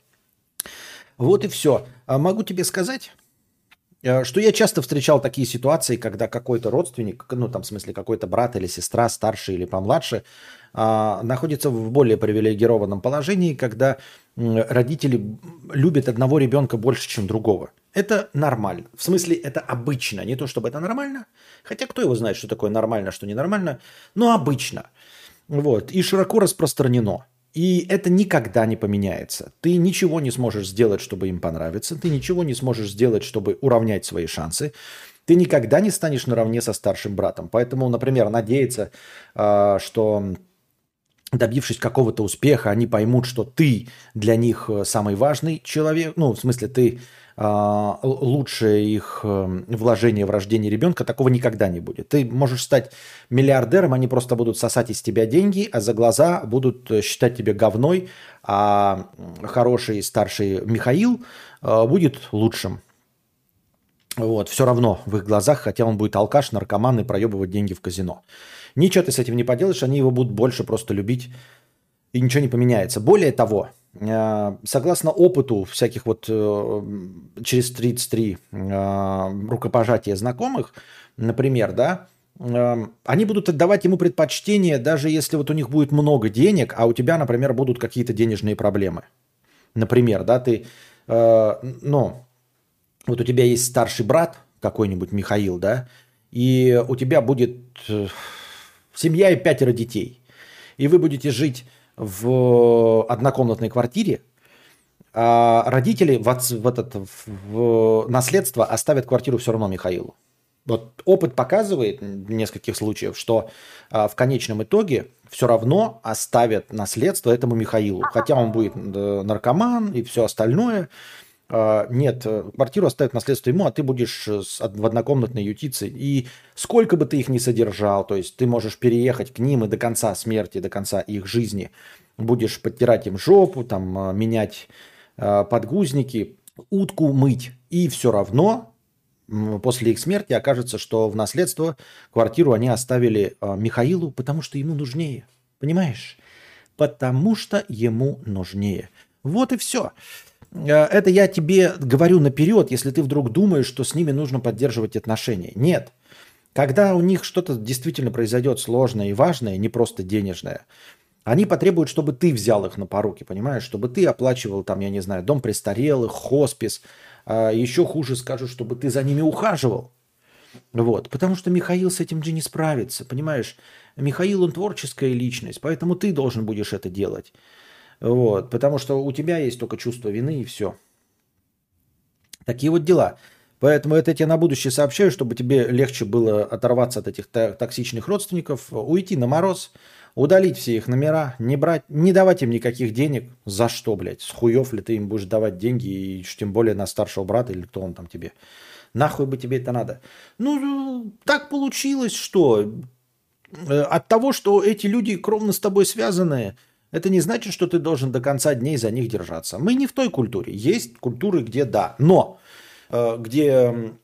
Вот и все. А могу тебе сказать, что я часто встречал такие ситуации, когда какой-то родственник, ну там в смысле какой-то брат или сестра, старший или помладше, а, находится в более привилегированном положении, когда родители любят одного ребенка больше, чем другого. Это нормально. В смысле, это обычно. Не то, чтобы это нормально. Хотя кто его знает, что такое нормально, что ненормально. Но обычно. Вот. И широко распространено. И это никогда не поменяется. Ты ничего не сможешь сделать, чтобы им понравиться. Ты ничего не сможешь сделать, чтобы уравнять свои шансы ты никогда не станешь наравне со старшим братом. Поэтому, например, надеяться, а, что добившись какого-то успеха, они поймут, что ты для них э, самый важный человек, ну, в смысле, ты лучшее их э, вложение в рождение ребенка, такого никогда не будет. Ты можешь стать миллиардером, они просто будут сосать из тебя деньги, а за глаза будут э, считать тебя говной, а хороший старший Михаил э, будет лучшим. Вот, все равно в их глазах, хотя он будет алкаш, наркоман и проебывать деньги в казино. Ничего ты с этим не поделаешь, они его будут больше просто любить, и ничего не поменяется. Более того, согласно опыту всяких вот э, через 33 э, рукопожатия знакомых, например, да, они будут отдавать ему предпочтение, даже если вот у них будет много денег, а у тебя, например, будут какие-то денежные проблемы. Например, да, ты, ну, вот у тебя есть старший брат, какой-нибудь Михаил, да, и у тебя будет семья и пятеро детей, и вы будете жить в однокомнатной квартире, а родители в, в этот в наследство оставят квартиру все равно Михаилу. Вот опыт показывает в нескольких случаев, что а, в конечном итоге все равно оставят наследство этому Михаилу. Хотя он будет э, наркоман и все остальное. А, нет, э, квартиру оставят наследство ему, а ты будешь э, в однокомнатной ютице. И сколько бы ты их ни содержал, то есть ты можешь переехать к ним и до конца смерти, до конца их жизни будешь подтирать им жопу, там, а, менять подгузники, утку мыть. И все равно после их смерти окажется, что в наследство квартиру они оставили Михаилу, потому что ему нужнее. Понимаешь? Потому что ему нужнее. Вот и все. Это я тебе говорю наперед, если ты вдруг думаешь, что с ними нужно поддерживать отношения. Нет. Когда у них что-то действительно произойдет сложное и важное, не просто денежное, они потребуют, чтобы ты взял их на поруки, понимаешь? Чтобы ты оплачивал там, я не знаю, дом престарелых, хоспис. А еще хуже скажут, чтобы ты за ними ухаживал. Вот. Потому что Михаил с этим же не справится, понимаешь? Михаил, он творческая личность, поэтому ты должен будешь это делать. Вот. Потому что у тебя есть только чувство вины и все. Такие вот дела. Поэтому это я тебе на будущее сообщаю, чтобы тебе легче было оторваться от этих токсичных родственников, уйти на мороз, удалить все их номера, не брать, не давать им никаких денег. За что, блядь? С хуев ли ты им будешь давать деньги, и тем более на старшего брата или кто он там тебе? Нахуй бы тебе это надо? Ну, так получилось, что э, от того, что эти люди кровно с тобой связаны, это не значит, что ты должен до конца дней за них держаться. Мы не в той культуре. Есть культуры, где да. Но э, где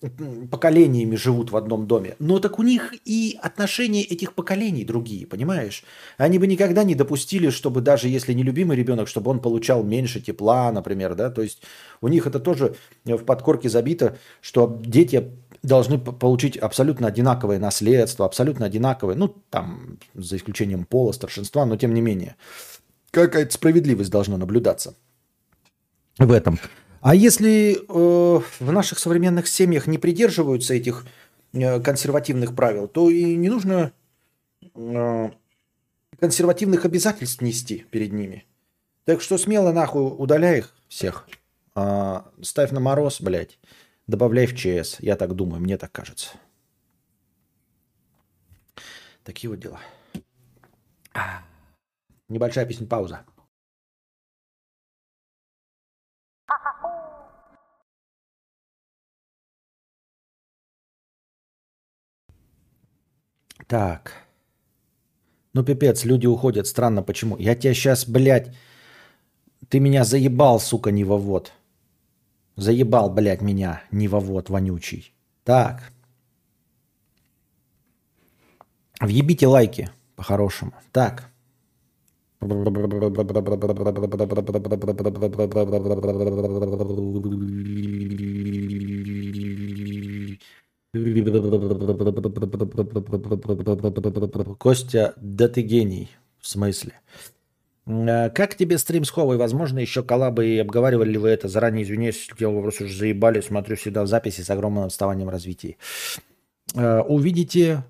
поколениями живут в одном доме. Но так у них и отношения этих поколений другие, понимаешь? Они бы никогда не допустили, чтобы даже если не любимый ребенок, чтобы он получал меньше тепла, например, да, то есть у них это тоже в подкорке забито, что дети должны получить абсолютно одинаковое наследство, абсолютно одинаковое, ну, там, за исключением пола, старшинства, но тем не менее. Какая-то справедливость должна наблюдаться в этом. А если э, в наших современных семьях не придерживаются этих э, консервативных правил, то и не нужно э, консервативных обязательств нести перед ними. Так что смело нахуй удаляй их всех. А, ставь на мороз, блядь. Добавляй в ЧС. Я так думаю, мне так кажется. Такие вот дела. А. Небольшая песня пауза. Так. Ну, пипец, люди уходят. Странно, почему? Я тебя сейчас, блядь... Ты меня заебал, сука, не вовод. Заебал, блядь, меня, не вовод вонючий. Так. Въебите лайки, по-хорошему. Так. Костя, да ты гений. В смысле? Э, Как тебе стрим с Ховой? Возможно, еще коллабы и обговаривали ли вы это? Заранее извиняюсь, я вопрос уже заебали. Смотрю всегда в записи с огромным отставанием развития. Э, Увидите...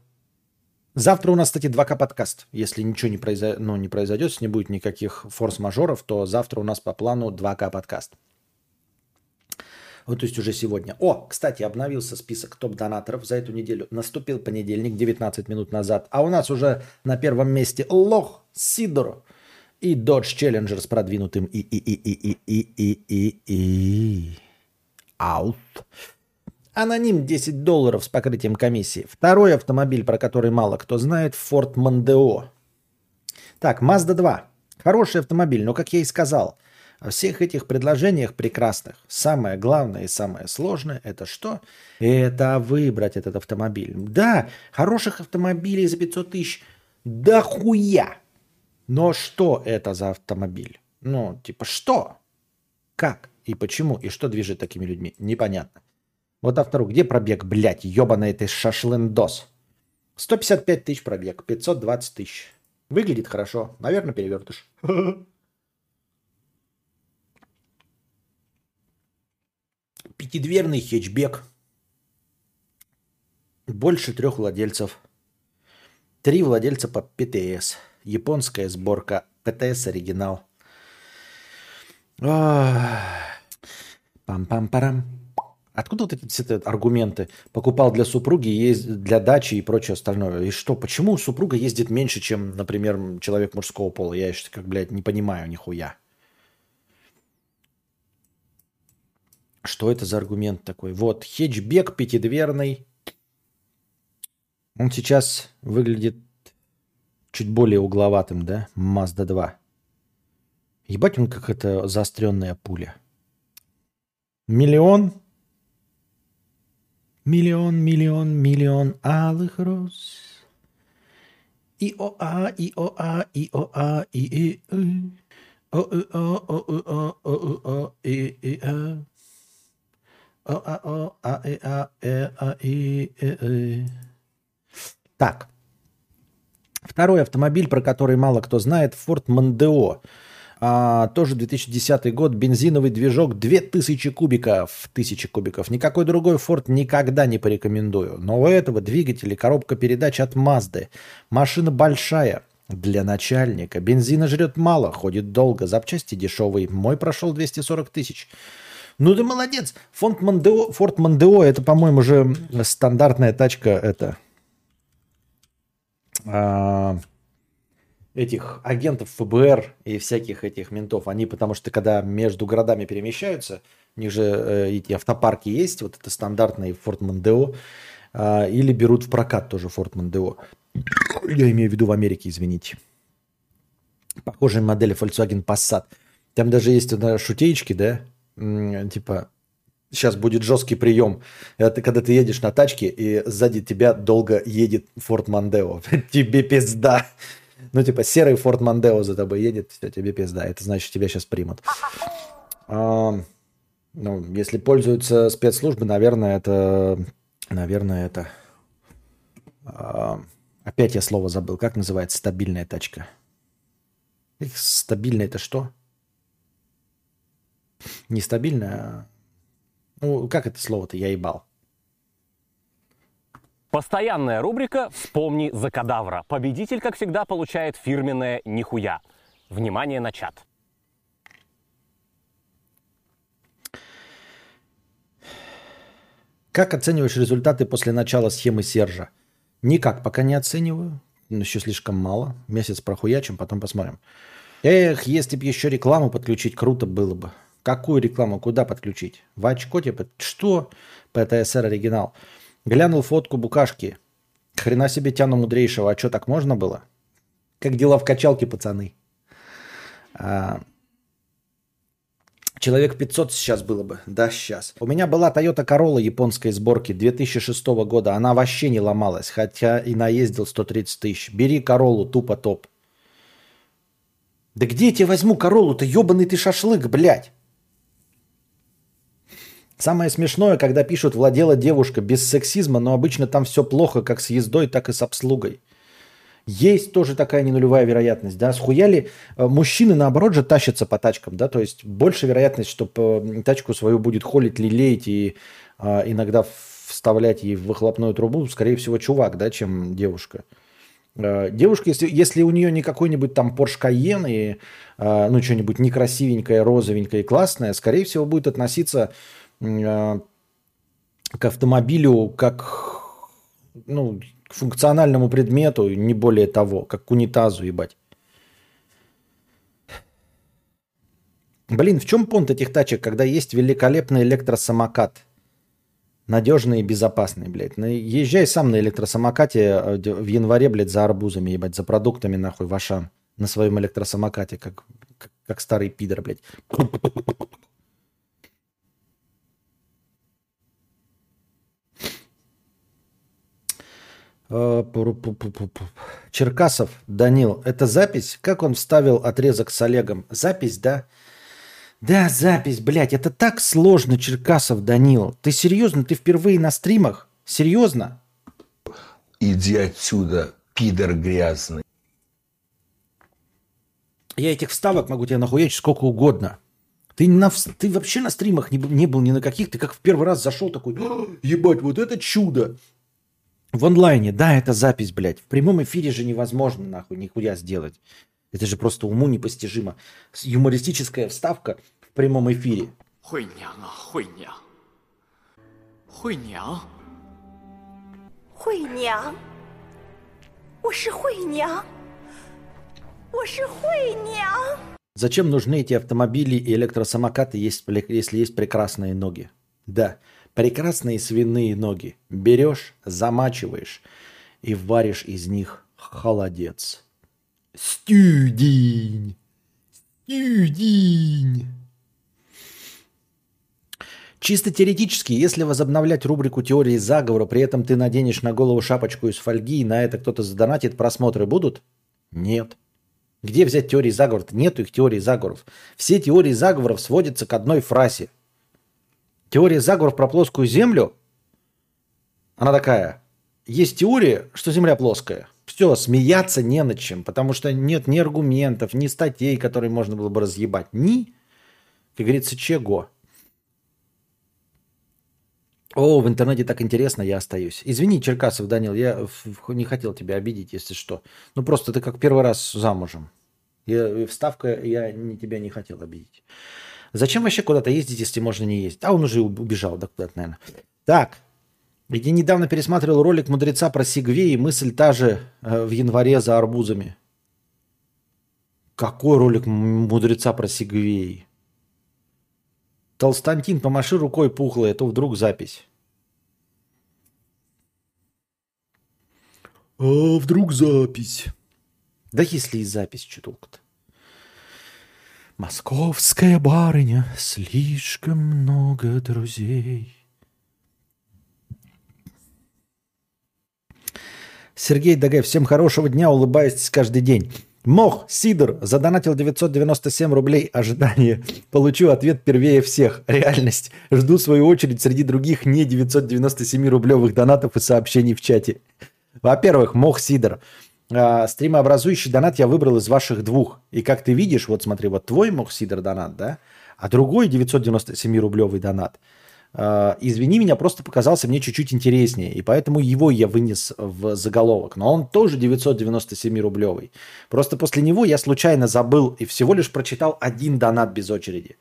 Завтра у нас, кстати, 2К подкаст. Если ничего не, произо... ну, не произойдет, не будет никаких форс-мажоров, то завтра у нас по плану 2К подкаст. Вот, то есть уже сегодня. О, кстати, обновился список топ-донаторов за эту неделю. Наступил понедельник, 19 минут назад. А у нас уже на первом месте Лох, Сидор и Dodge Challenger с продвинутым и и и и и и и и и аут. Аноним 10 долларов с покрытием комиссии. Второй автомобиль, про который мало кто знает, Ford Mondeo. Так, Mazda 2. Хороший автомобиль, но, как я и сказал, во всех этих предложениях прекрасных самое главное и самое сложное – это что? Это выбрать этот автомобиль. Да, хороших автомобилей за 500 тысяч да хуя. Но что это за автомобиль? Ну, типа, что? Как? И почему? И что движет такими людьми? Непонятно. Вот автору, где пробег, блядь, ебаный ты шашлындос? 155 тысяч пробег, 520 тысяч. Выглядит хорошо. Наверное, перевертыш. <laughs> Пятидверный хэтчбек. Больше трех владельцев. Три владельца под ПТС. Японская сборка. ПТС оригинал. Пам-пам-парам. Откуда вот эти все аргументы? Покупал для супруги, есть для дачи и прочее остальное. И что? Почему супруга ездит меньше, чем, например, человек мужского пола? Я еще как, блядь, не понимаю нихуя. Что это за аргумент такой? Вот, хетчбек пятидверный. Он сейчас выглядит чуть более угловатым, да? Mazda 2. Ебать он как это заостренная пуля. Миллион? Миллион, миллион, миллион алых роз. И-о-а, и-о-а, и-о-а, и-и-и. О-о-о, и-и-а. Так. Второй автомобиль, про который мало кто знает, Ford Mondeo. А, тоже 2010 год, бензиновый движок, 2000 кубиков, 1000 кубиков. Никакой другой Ford никогда не порекомендую. Но у этого двигатель и коробка передач от Mazda. Машина большая, для начальника. Бензина жрет мало, ходит долго, запчасти дешевые. Мой прошел 240 тысяч. Ну ты молодец. Фонд Мондео, Форд Мондео это, по-моему, уже стандартная тачка это а, этих агентов ФБР и всяких этих ментов. Они, потому что когда между городами перемещаются, у них же э, эти автопарки есть, вот это стандартный Форд Мондео, э, или берут в прокат тоже Форд Мондео. Я имею в виду в Америке, извините. Похожие модели Volkswagen Passat. Там даже есть да, шутеечки, да, типа, сейчас будет жесткий прием. Это когда ты едешь на тачке, и сзади тебя долго едет Форд Мандео. <laughs> тебе пизда. Ну, типа, серый Форд Мандео за тобой едет, все, тебе пизда. Это значит, тебя сейчас примут. А, ну, если пользуются спецслужбы, наверное, это... Наверное, это... А, опять я слово забыл. Как называется стабильная тачка? Стабильная это что? Нестабильная. Ну, как это слово-то? Я ебал. Постоянная рубрика «Вспомни за кадавра». Победитель, как всегда, получает фирменное «Нихуя». Внимание на чат. Как оцениваешь результаты после начала схемы Сержа? Никак пока не оцениваю. Еще слишком мало. Месяц прохуячим, потом посмотрим. Эх, если бы еще рекламу подключить, круто было бы. Какую рекламу? Куда подключить? В очко типа? Что? ПТСР оригинал. Глянул фотку букашки. Хрена себе тяну мудрейшего. А что, так можно было? Как дела в качалке, пацаны? А... Человек 500 сейчас было бы. Да, сейчас. У меня была Toyota Corolla японской сборки 2006 года. Она вообще не ломалась, хотя и наездил 130 тысяч. Бери Королу, тупо топ. Да где я тебе возьму Королу-то, ебаный ты шашлык, блядь? Самое смешное, когда пишут «владела девушка» без сексизма, но обычно там все плохо как с ездой, так и с обслугой. Есть тоже такая ненулевая вероятность, да. Схуяли э, мужчины, наоборот же, тащатся по тачкам, да, то есть больше вероятность, что э, тачку свою будет холить, лелеять и а, иногда вставлять ей в выхлопную трубу, скорее всего, чувак, да, чем девушка. А, девушка, если, если у нее не какой-нибудь там Porsche Cayenne и, а, ну, что-нибудь некрасивенькое, розовенькое и классное, скорее всего, будет относиться Э, к автомобилю как ну, к функциональному предмету, не более того, как к унитазу, ебать. Блин, в чем понт этих тачек, когда есть великолепный электросамокат? Надежный и безопасный, блядь. Ну, езжай сам на электросамокате э, в январе, блядь, за арбузами, ебать, за продуктами, нахуй, в Ашан. На своем электросамокате, как, как, как старый пидор, блядь. Черкасов Данил, это запись? Как он вставил отрезок с Олегом? Запись, да? Да, запись, блядь, это так сложно, Черкасов Данил. Ты серьезно? Ты впервые на стримах? Серьезно? Иди отсюда, пидор грязный. Я этих вставок могу тебе нахуячить сколько угодно. Ты, на, ты вообще на стримах не, не был ни на каких. Ты как в первый раз зашел такой, ебать, вот это чудо. В онлайне, да, это запись, блядь. В прямом эфире же невозможно, нахуй, нихуя сделать. Это же просто уму непостижимо. Юмористическая вставка в прямом эфире. 惠娘啊，惠娘，惠娘，惠娘，我是惠娘，我是惠娘。 Зачем нужны эти автомобили и электросамокаты, есть пре- если есть прекрасные ноги? Да, прекрасные свиные ноги. Берешь, замачиваешь и варишь из них холодец. Стюдень! Стюдень! Чисто теоретически, если возобновлять рубрику теории заговора, при этом ты наденешь на голову шапочку из фольги, и на это кто-то задонатит, просмотры будут? Нет. Где взять теории заговоров? Нету их теории заговоров. Все теории заговоров сводятся к одной фразе. Теория заговоров про плоскую землю, она такая. Есть теория, что Земля плоская. Все, смеяться не над чем, потому что нет ни аргументов, ни статей, которые можно было бы разъебать. Ни, как говорится, чего. О, в интернете так интересно, я остаюсь. Извини, Черкасов Данил, я не хотел тебя обидеть, если что. Ну просто ты как первый раз замужем. Я, вставка, я не, тебя не хотел обидеть. Зачем вообще куда-то ездить, если можно не ездить? А он уже уб- убежал, да куда-то, наверное. Так, я недавно пересматривал ролик мудреца про Сигвей, и мысль та же э, в январе за арбузами. Какой ролик мудреца про Сигвей? Толстантин, помаши рукой пухлой, а то вдруг запись. А вдруг запись? Да если и запись, что толку-то? Московская барыня, слишком много друзей. Сергей Дагай, всем хорошего дня, улыбаюсь каждый день. Мох, Сидор, задонатил 997 рублей. Ожидание. Получу ответ первее всех. Реальность. Жду свою очередь среди других не 997 рублевых донатов и сообщений в чате. Во-первых, Мох Сидор. А, Стримообразующий донат я выбрал из ваших двух. И как ты видишь, вот смотри, вот твой Мох Сидор донат, да? А другой 997 рублевый донат. А, Извини меня, просто показался мне чуть-чуть интереснее. И поэтому его я вынес в заголовок. Но он тоже 997 рублевый. Просто после него я случайно забыл и всего лишь прочитал один донат без очереди.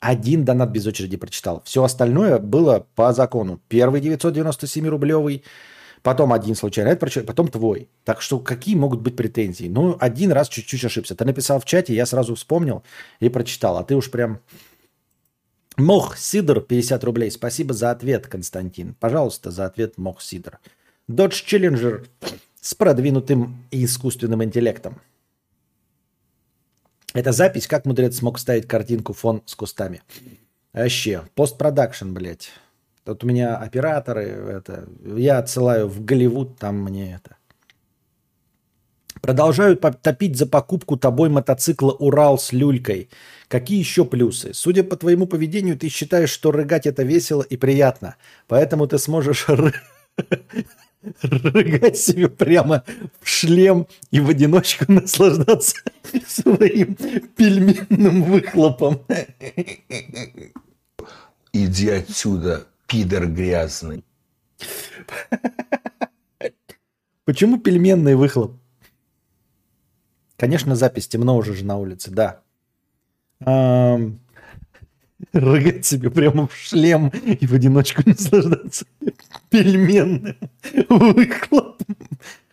Один донат без очереди прочитал. Все остальное было по закону. Первый 997 рублевый, потом один случайно, это потом твой. Так что какие могут быть претензии? Ну, один раз чуть-чуть ошибся. Ты написал в чате, я сразу вспомнил и прочитал. А ты уж прям Мох Сидор, 50 рублей. Спасибо за ответ, Константин. Пожалуйста, за ответ Мох Сидор. Dodge Challenger с продвинутым искусственным интеллектом. Это запись, как мудрец смог ставить картинку фон с кустами. Вообще, постпродакшн, блядь. Тут у меня операторы, это, я отсылаю в Голливуд, там мне это. Продолжают топить за покупку тобой мотоцикла «Урал» с люлькой. Какие еще плюсы? Судя по твоему поведению, ты считаешь, что рыгать это весело и приятно. Поэтому ты сможешь <laughs> ры- рыгать себе прямо в шлем и в одиночку наслаждаться <laughs> своим пельменным выхлопом. Иди отсюда, пидор грязный. Почему пельменный выхлоп? Конечно, запись темно уже же на улице, да. Ам, Рыгать себе прямо в шлем и в одиночку наслаждаться пельменным выхлопом.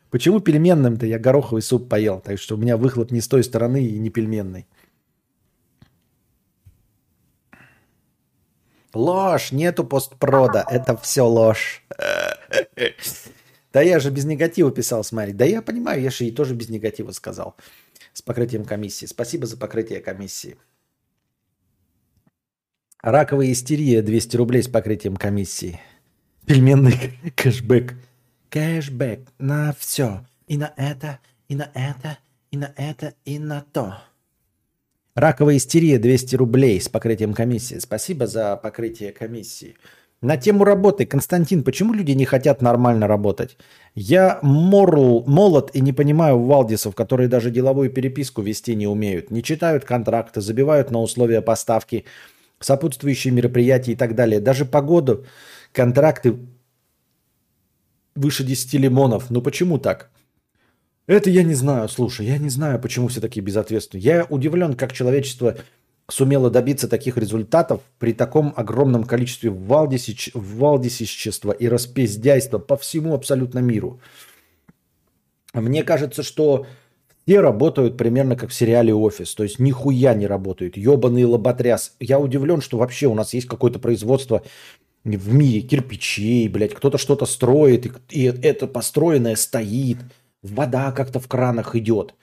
Почему пельменным-то? Я гороховый суп поел, так что у меня выхлоп не с той стороны и не пельменный. Ложь, нету постпрода, это все ложь. Да я же без негатива писал, смотри. Да я понимаю, я же и тоже без негатива сказал. С покрытием комиссии. Спасибо за покрытие комиссии. Раковая истерия 200 рублей с покрытием комиссии. Пельменный <laughs> кэшбэк. Кэшбэк на все. И на это, и на это, и на это, и на то. Раковая истерия 200 рублей с покрытием комиссии. Спасибо за покрытие комиссии. На тему работы. Константин, почему люди не хотят нормально работать? Я морл, молод и не понимаю валдисов, которые даже деловую переписку вести не умеют. Не читают контракты, забивают на условия поставки, сопутствующие мероприятия и так далее. Даже погоду, контракты выше 10 лимонов. Ну почему так? Это я не знаю, слушай, я не знаю, почему все такие безответственные. Я удивлен, как человечество сумела добиться таких результатов при таком огромном количестве валдисич... валдисичества и распиздяйства по всему абсолютно миру? Мне кажется, что все работают примерно как в сериале «Офис». То есть нихуя не работают. Ебаный лоботряс. Я удивлен, что вообще у нас есть какое-то производство в мире кирпичей, блядь. Кто-то что-то строит, и, и это построенное стоит. Вода как-то в кранах идет.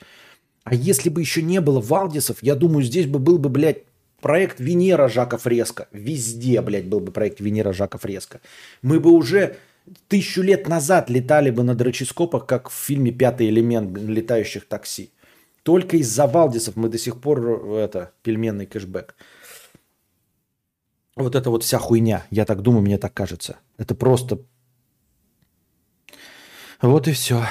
А если бы еще не было Валдисов, я думаю, здесь бы был бы, блядь, проект Венера Жака Фреско. Везде, блядь, был бы проект Венера Жака Фреско. Мы бы уже тысячу лет назад летали бы на дроческопах, как в фильме «Пятый элемент» летающих такси. Только из-за Валдисов мы до сих пор это, пельменный кэшбэк. Вот это вот вся хуйня, я так думаю, мне так кажется. Это просто... Вот и все.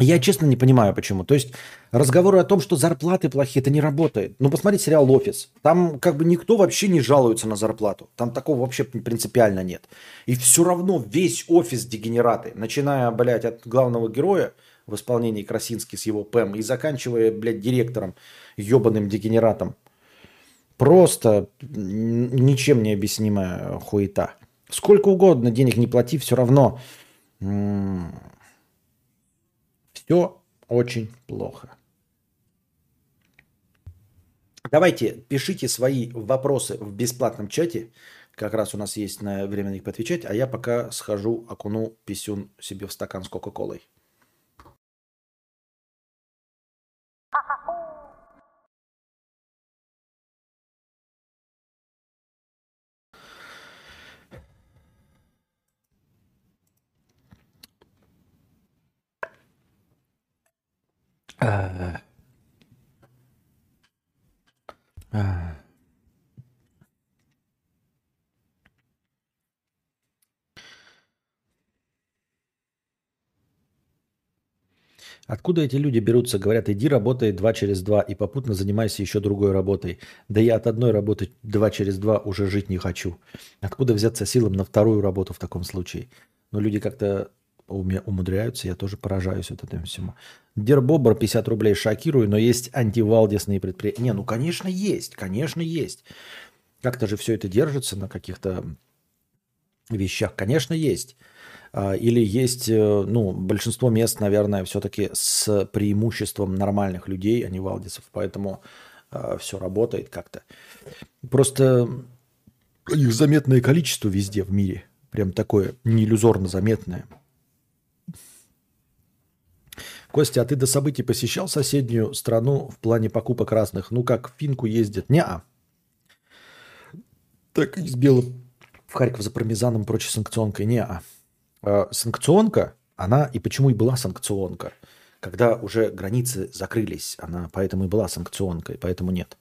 Я честно не понимаю, почему. То есть разговоры о том, что зарплаты плохие, это не работает. Ну, посмотрите сериал «Офис». Там как бы никто вообще не жалуется на зарплату. Там такого вообще принципиально нет. И все равно весь офис дегенераты. Начиная, блядь, от главного героя в исполнении Красински с его ПЭМ и заканчивая, блядь, директором, ебаным дегенератом. Просто ничем не объяснимая хуета. Сколько угодно денег не плати, все равно все очень плохо. Давайте пишите свои вопросы в бесплатном чате. Как раз у нас есть на время на них поотвечать. А я пока схожу, окуну писюн себе в стакан с Кока-Колой. Откуда эти люди берутся? Говорят, иди работай два через два и попутно занимайся еще другой работой. Да я от одной работы два через два уже жить не хочу. Откуда взяться силам на вторую работу в таком случае? Но ну, люди как-то умудряются, я тоже поражаюсь вот этому всему. Дербобр 50 рублей шокирую, но есть антивалдисные предприятия. Не, ну конечно есть, конечно есть. Как-то же все это держится на каких-то вещах. Конечно есть. А, или есть, э, ну, большинство мест, наверное, все-таки с преимуществом нормальных людей, а не валдисов. Поэтому а, все работает как-то. Просто их заметное количество везде в мире. Прям такое не иллюзорно заметное. Костя, а ты до событий посещал соседнюю страну в плане покупок разных? Ну, как в Финку ездят? Неа. Так из Белого в Харьков за пармезаном и прочей санкционкой? Неа. А, санкционка, она и почему и была санкционка? Когда уже границы закрылись, она поэтому и была санкционкой, поэтому нет.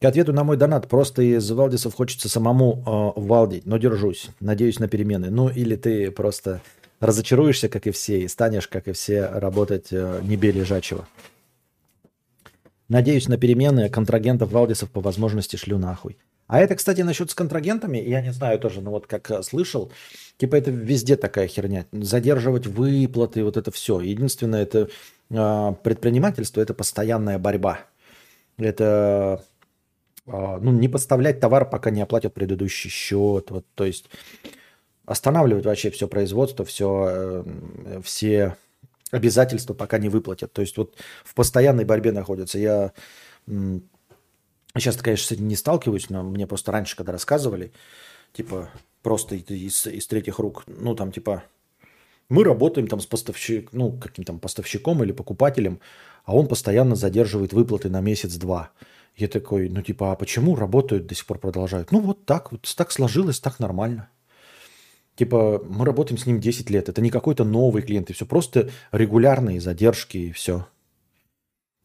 К ответу на мой донат. Просто из Валдисов хочется самому э, валдить, но держусь. Надеюсь на перемены. Ну или ты просто разочаруешься, как и все, и станешь, как и все, работать э, не бей лежачего. Надеюсь на перемены контрагентов Валдисов по возможности шлю нахуй. А это, кстати, насчет с контрагентами, я не знаю тоже, но вот как э, слышал, типа это везде такая херня. Задерживать выплаты, вот это все. Единственное, это э, предпринимательство, это постоянная борьба. Это ну, не подставлять товар, пока не оплатят предыдущий счет. Вот, то есть останавливать вообще все производство, все, э, все обязательства, пока не выплатят. То есть вот в постоянной борьбе находятся. Я сейчас, конечно, с этим не сталкиваюсь, но мне просто раньше, когда рассказывали, типа просто из, из третьих рук, ну там типа мы работаем там с поставщик, ну, каким-то поставщиком или покупателем, а он постоянно задерживает выплаты на месяц-два. Я такой, ну типа, а почему работают, до сих пор продолжают? Ну вот так, вот так сложилось, так нормально. Типа, мы работаем с ним 10 лет. Это не какой-то новый клиент, и все просто регулярные задержки и все.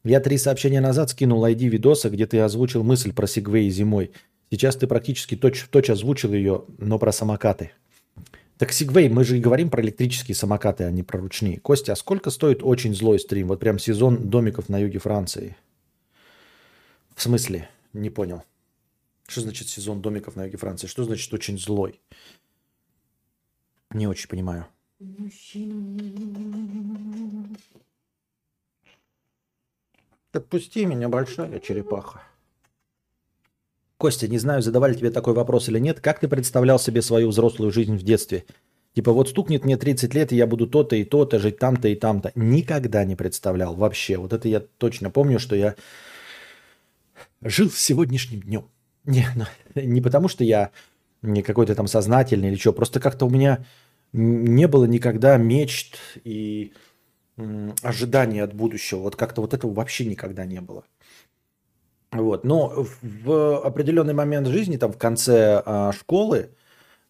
Я три сообщения назад скинул ID видоса, где ты озвучил мысль про сегвей зимой. Сейчас ты практически точь в точь озвучил ее, но про самокаты. Так сегвей, мы же и говорим про электрические самокаты, а не про ручные. Костя, а сколько стоит очень злой стрим? Вот прям сезон домиков на юге Франции. В смысле? Не понял. Что значит сезон домиков на юге Франции? Что значит очень злой? Не очень понимаю. Отпусти меня, большая черепаха. Костя, не знаю, задавали тебе такой вопрос или нет. Как ты представлял себе свою взрослую жизнь в детстве? Типа вот стукнет мне 30 лет, и я буду то-то и то-то, жить там-то и там-то. Никогда не представлял вообще. Вот это я точно помню, что я жил сегодняшним днем. Не, ну, <laughs> не потому что я не какой-то там сознательный или что, просто как-то у меня не было никогда мечт и ожиданий от будущего. Вот как-то вот этого вообще никогда не было. Вот. Но в определенный момент жизни, там в конце а, школы,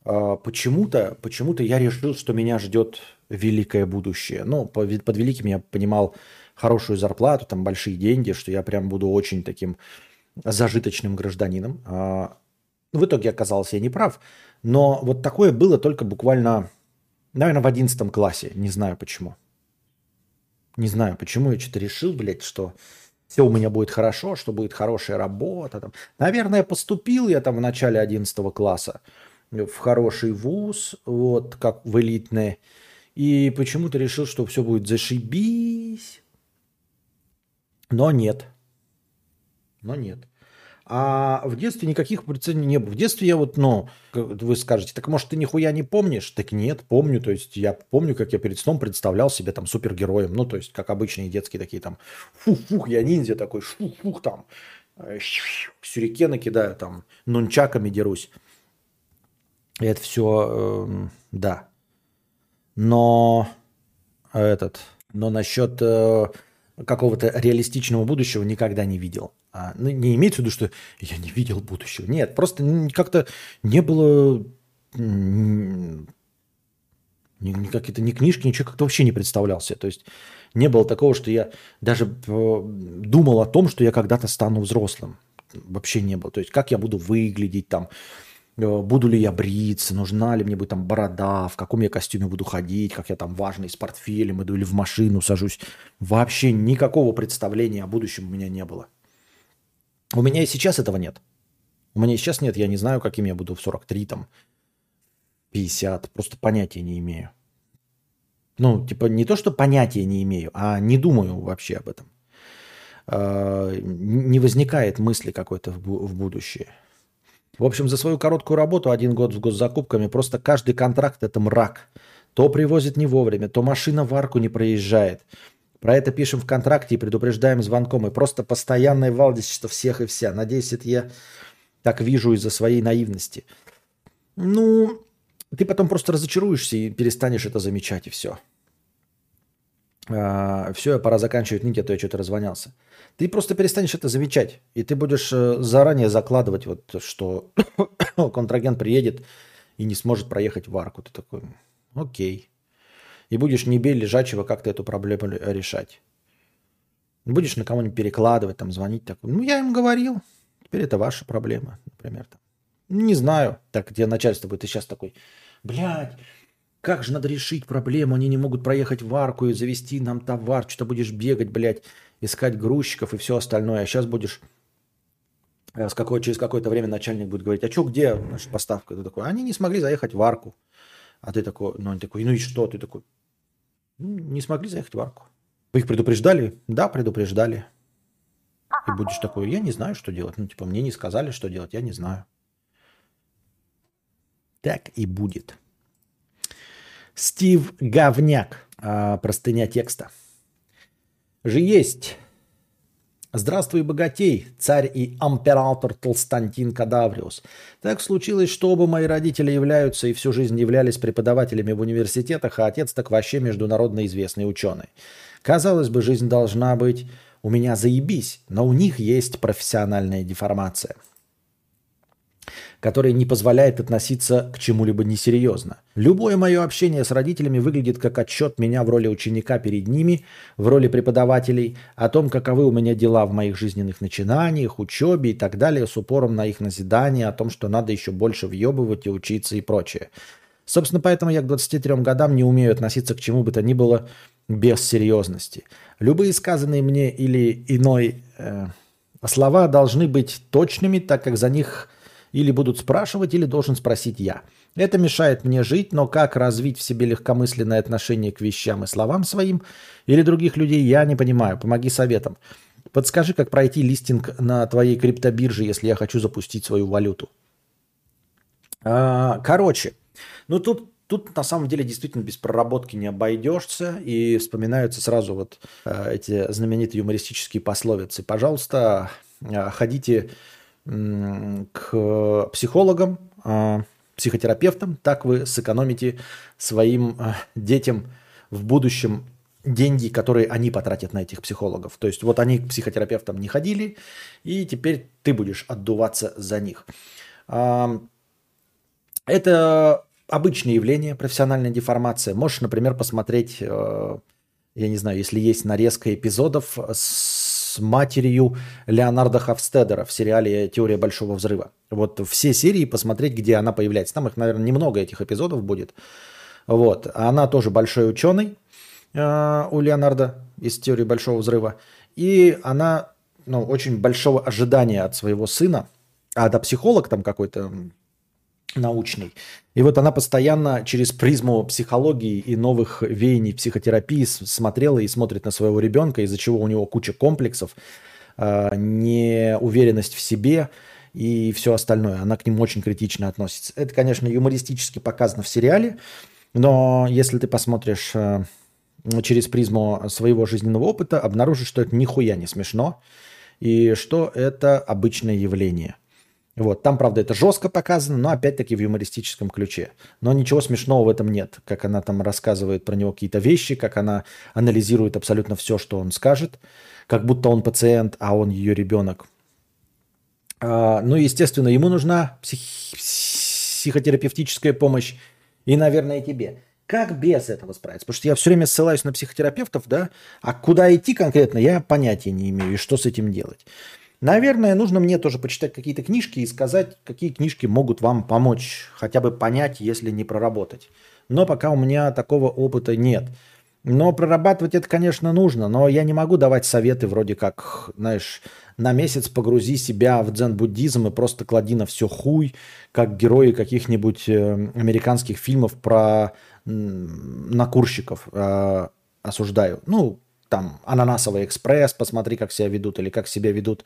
а, почему-то, почему-то я решил, что меня ждет великое будущее. Ну, по- под великим я понимал хорошую зарплату, там большие деньги, что я прям буду очень таким зажиточным гражданином. А, В итоге оказался я неправ. Но вот такое было только буквально, наверное, в одиннадцатом классе. Не знаю почему. Не знаю, почему я что-то решил, блядь, что все у меня будет хорошо, что будет хорошая работа. Там. Наверное, поступил я там в начале 11 класса в хороший вуз, вот, как в элитное. И почему-то решил, что все будет зашибись. Но нет. Но нет. А в детстве никаких представлений не было. В детстве я вот, ну, вы скажете, так может ты нихуя не помнишь? Так нет, помню. То есть я помню, как я перед сном представлял себя там супергероем. Ну, то есть как обычные детские такие там, фух-фух, я ниндзя такой, фух-фух там, э, сюрикены кидаю там, нунчаками дерусь. И это все, да. Но этот, но насчет э, какого-то реалистичного будущего никогда не видел. А, ну, не имеется в виду, что я не видел будущего. Нет, просто как-то не было ни, ни какие-то ни книжки, ничего как-то вообще не представлялся. То есть не было такого, что я даже э, думал о том, что я когда-то стану взрослым. Вообще не было. То есть как я буду выглядеть там, буду ли я бриться, нужна ли мне будет там борода, в каком я костюме буду ходить, как я там важный с портфелем иду или в машину сажусь. Вообще никакого представления о будущем у меня не было. У меня и сейчас этого нет. У меня и сейчас нет, я не знаю, каким я буду в 43, там, 50, просто понятия не имею. Ну, типа не то, что понятия не имею, а не думаю вообще об этом. А, Не возникает мысли какой-то в будущее. В общем, за свою короткую работу, один год с госзакупками, просто каждый контракт – это мрак. То привозит не вовремя, то машина в арку не проезжает. Про это пишем в контракте и предупреждаем звонком. И просто постоянное валдичество всех и вся. Надеюсь, это я так вижу из-за своей наивности. Ну, ты потом просто разочаруешься и перестанешь это замечать, и все. Все, пора заканчивать нить, а то я что-то развонялся. Ты просто перестанешь это замечать. И ты будешь э, заранее закладывать, вот, что <coughs> контрагент приедет и не сможет проехать в арку. Ты такой, окей. И будешь не бей лежачего как-то эту проблему ре- решать. Будешь на кого-нибудь перекладывать, там, звонить. Такой, ну, я им говорил. Теперь это ваша проблема, например. Там. Не знаю. Так тебе начальство будет. Ты сейчас такой, блядь, как же надо решить проблему? Они не могут проехать в арку и завести нам товар. Что-то будешь бегать, блядь, искать грузчиков и все остальное. А сейчас будешь э, с какой, через какое-то время начальник будет говорить, а что, где наша поставка? Ты такой, они не смогли заехать в арку. А ты такой, ну, он такой, ну и что? Ты такой, «Ну, не смогли заехать в арку. Вы их предупреждали? Да, предупреждали. И будешь такой, я не знаю, что делать. Ну, типа, мне не сказали, что делать, я не знаю. Так и будет. Стив Говняк. А, простыня текста. Же есть. Здравствуй, богатей, царь и император Толстантин Кадавриус. Так случилось, что оба мои родители являются и всю жизнь являлись преподавателями в университетах, а отец так вообще международно известный ученый. Казалось бы, жизнь должна быть у меня заебись, но у них есть профессиональная деформация – который не позволяет относиться к чему-либо несерьезно. Любое мое общение с родителями выглядит как отчет меня в роли ученика перед ними, в роли преподавателей, о том, каковы у меня дела в моих жизненных начинаниях, учебе и так далее, с упором на их назидание, о том, что надо еще больше въебывать и учиться и прочее. Собственно, поэтому я к 23 годам не умею относиться к чему бы то ни было без серьезности. Любые сказанные мне или иной э, слова должны быть точными, так как за них или будут спрашивать, или должен спросить я. Это мешает мне жить, но как развить в себе легкомысленное отношение к вещам и словам своим или других людей, я не понимаю. Помоги советом. Подскажи, как пройти листинг на твоей криптобирже, если я хочу запустить свою валюту. А, короче, ну тут, тут на самом деле действительно без проработки не обойдешься. И вспоминаются сразу вот э, эти знаменитые юмористические пословицы. Пожалуйста, э, ходите к психологам, э, психотерапевтам, так вы сэкономите своим э, детям в будущем деньги, которые они потратят на этих психологов. То есть вот они к психотерапевтам не ходили, и теперь ты будешь отдуваться за них. А, Это обычное явление, профессиональная деформация. Можешь, например, посмотреть, э, я не знаю, если есть нарезка эпизодов с матерью Леонарда Хофстедера в сериале «Теория большого взрыва». Вот все серии посмотреть, где она появляется. Там их, наверное, немного этих эпизодов будет. Вот. Она тоже большой ученый, э, у Леонардо из теории большого взрыва. И она ну, очень большого ожидания от своего сына. А да, психолог там какой-то научный. И вот она постоянно через призму психологии и новых веяний психотерапии смотрела и смотрит на своего ребенка, из-за чего у него куча комплексов, э, неуверенность в себе и все остальное. Она к нему очень критично относится. Это, конечно, юмористически показано в сериале, но если ты посмотришь э, через призму своего жизненного опыта, обнаружишь, что это нихуя не смешно и что это обычное явление. Вот, там, правда, это жестко показано, но опять-таки в юмористическом ключе. Но ничего смешного в этом нет. Как она там рассказывает про него какие-то вещи, как она анализирует абсолютно все, что он скажет, как будто он пациент, а он ее ребенок. А, ну, естественно, ему нужна псих- психотерапевтическая помощь. И, наверное, и тебе. Как без этого справиться? Потому что я все время ссылаюсь на психотерапевтов, да, а куда идти конкретно, я понятия не имею, и что с этим делать. Наверное, нужно мне тоже почитать какие-то книжки и сказать, какие книжки могут вам помочь, хотя бы понять, если не проработать. Но пока у меня такого опыта нет. Но прорабатывать это, конечно, нужно, но я не могу давать советы вроде как, знаешь, на месяц погрузи себя в дзен-буддизм и просто клади на все хуй, как герои каких-нибудь э, американских фильмов про накурщиков э, осуждаю. Ну, там, «Ананасовый экспресс», посмотри, как себя ведут, или как себя ведут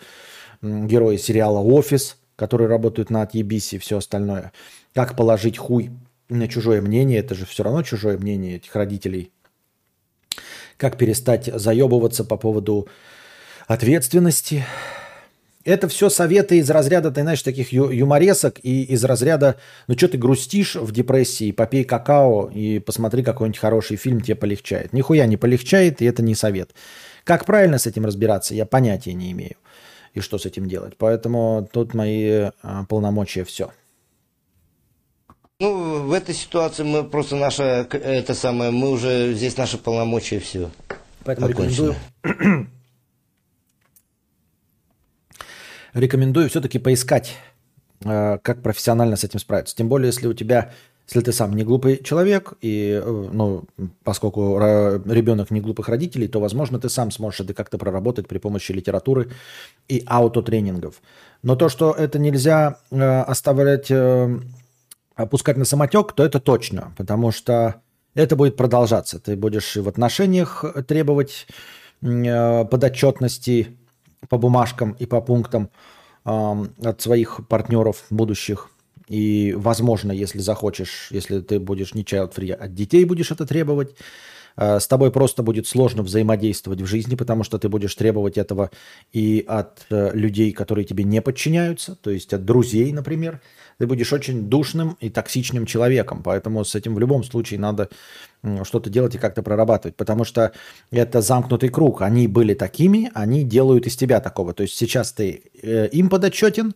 герои сериала «Офис», которые работают на отъебись и все остальное. Как положить хуй на чужое мнение, это же все равно чужое мнение этих родителей. Как перестать заебываться по поводу ответственности. Это все советы из разряда, ты знаешь, таких ю- юморесок и из разряда, ну что ты грустишь в депрессии, попей какао и посмотри какой-нибудь хороший фильм, тебе полегчает. Нихуя не полегчает, и это не совет. Как правильно с этим разбираться, я понятия не имею. И что с этим делать. Поэтому тут мои а, полномочия все. Ну, в этой ситуации мы просто наша, это самое, мы уже, здесь наши полномочия, все. Поэтому Окончено. рекомендую, рекомендую все-таки поискать, э, как профессионально с этим справиться. Тем более, если у тебя, если ты сам не глупый человек, и, э, ну, поскольку ребенок не глупых родителей, то, возможно, ты сам сможешь это как-то проработать при помощи литературы и аутотренингов. Но то, что это нельзя э, оставлять, опускать на самотек, то это точно, потому что это будет продолжаться. Ты будешь и в отношениях требовать подотчетности по бумажкам и по пунктам ам, от своих партнеров будущих. И, возможно, если захочешь, если ты будешь не child free, от детей будешь это требовать. Э, С тобой просто будет сложно взаимодействовать в жизни, потому что ты будешь требовать этого и от э, людей, которые тебе не подчиняются, то есть от друзей, например. Ты будешь очень душным и токсичным человеком, поэтому с этим в любом случае надо что-то делать и как-то прорабатывать, потому что это замкнутый круг. Они были такими, они делают из тебя такого. То есть сейчас ты э, им подотчетен,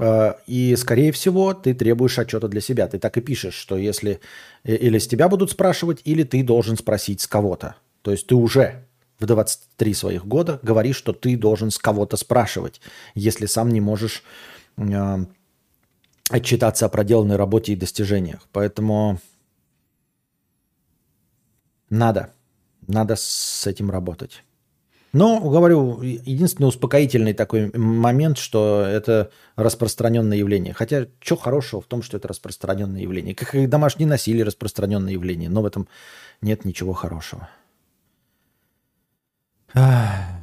И, скорее всего, ты требуешь отчета для себя. Ты так и пишешь, что если э, или с тебя будут спрашивать, или ты должен спросить с кого-то. То есть ты уже в 23 своих года говоришь, что ты должен с кого-то спрашивать, если сам не можешь э, отчитаться о проделанной работе и достижениях. Поэтому надо, надо с этим работать. Но, говорю, единственный успокоительный такой момент, что это распространенное явление. Хотя, что хорошего в том, что это распространенное явление? Как и домашнее насилие распространенное явление, но в этом нет ничего хорошего. А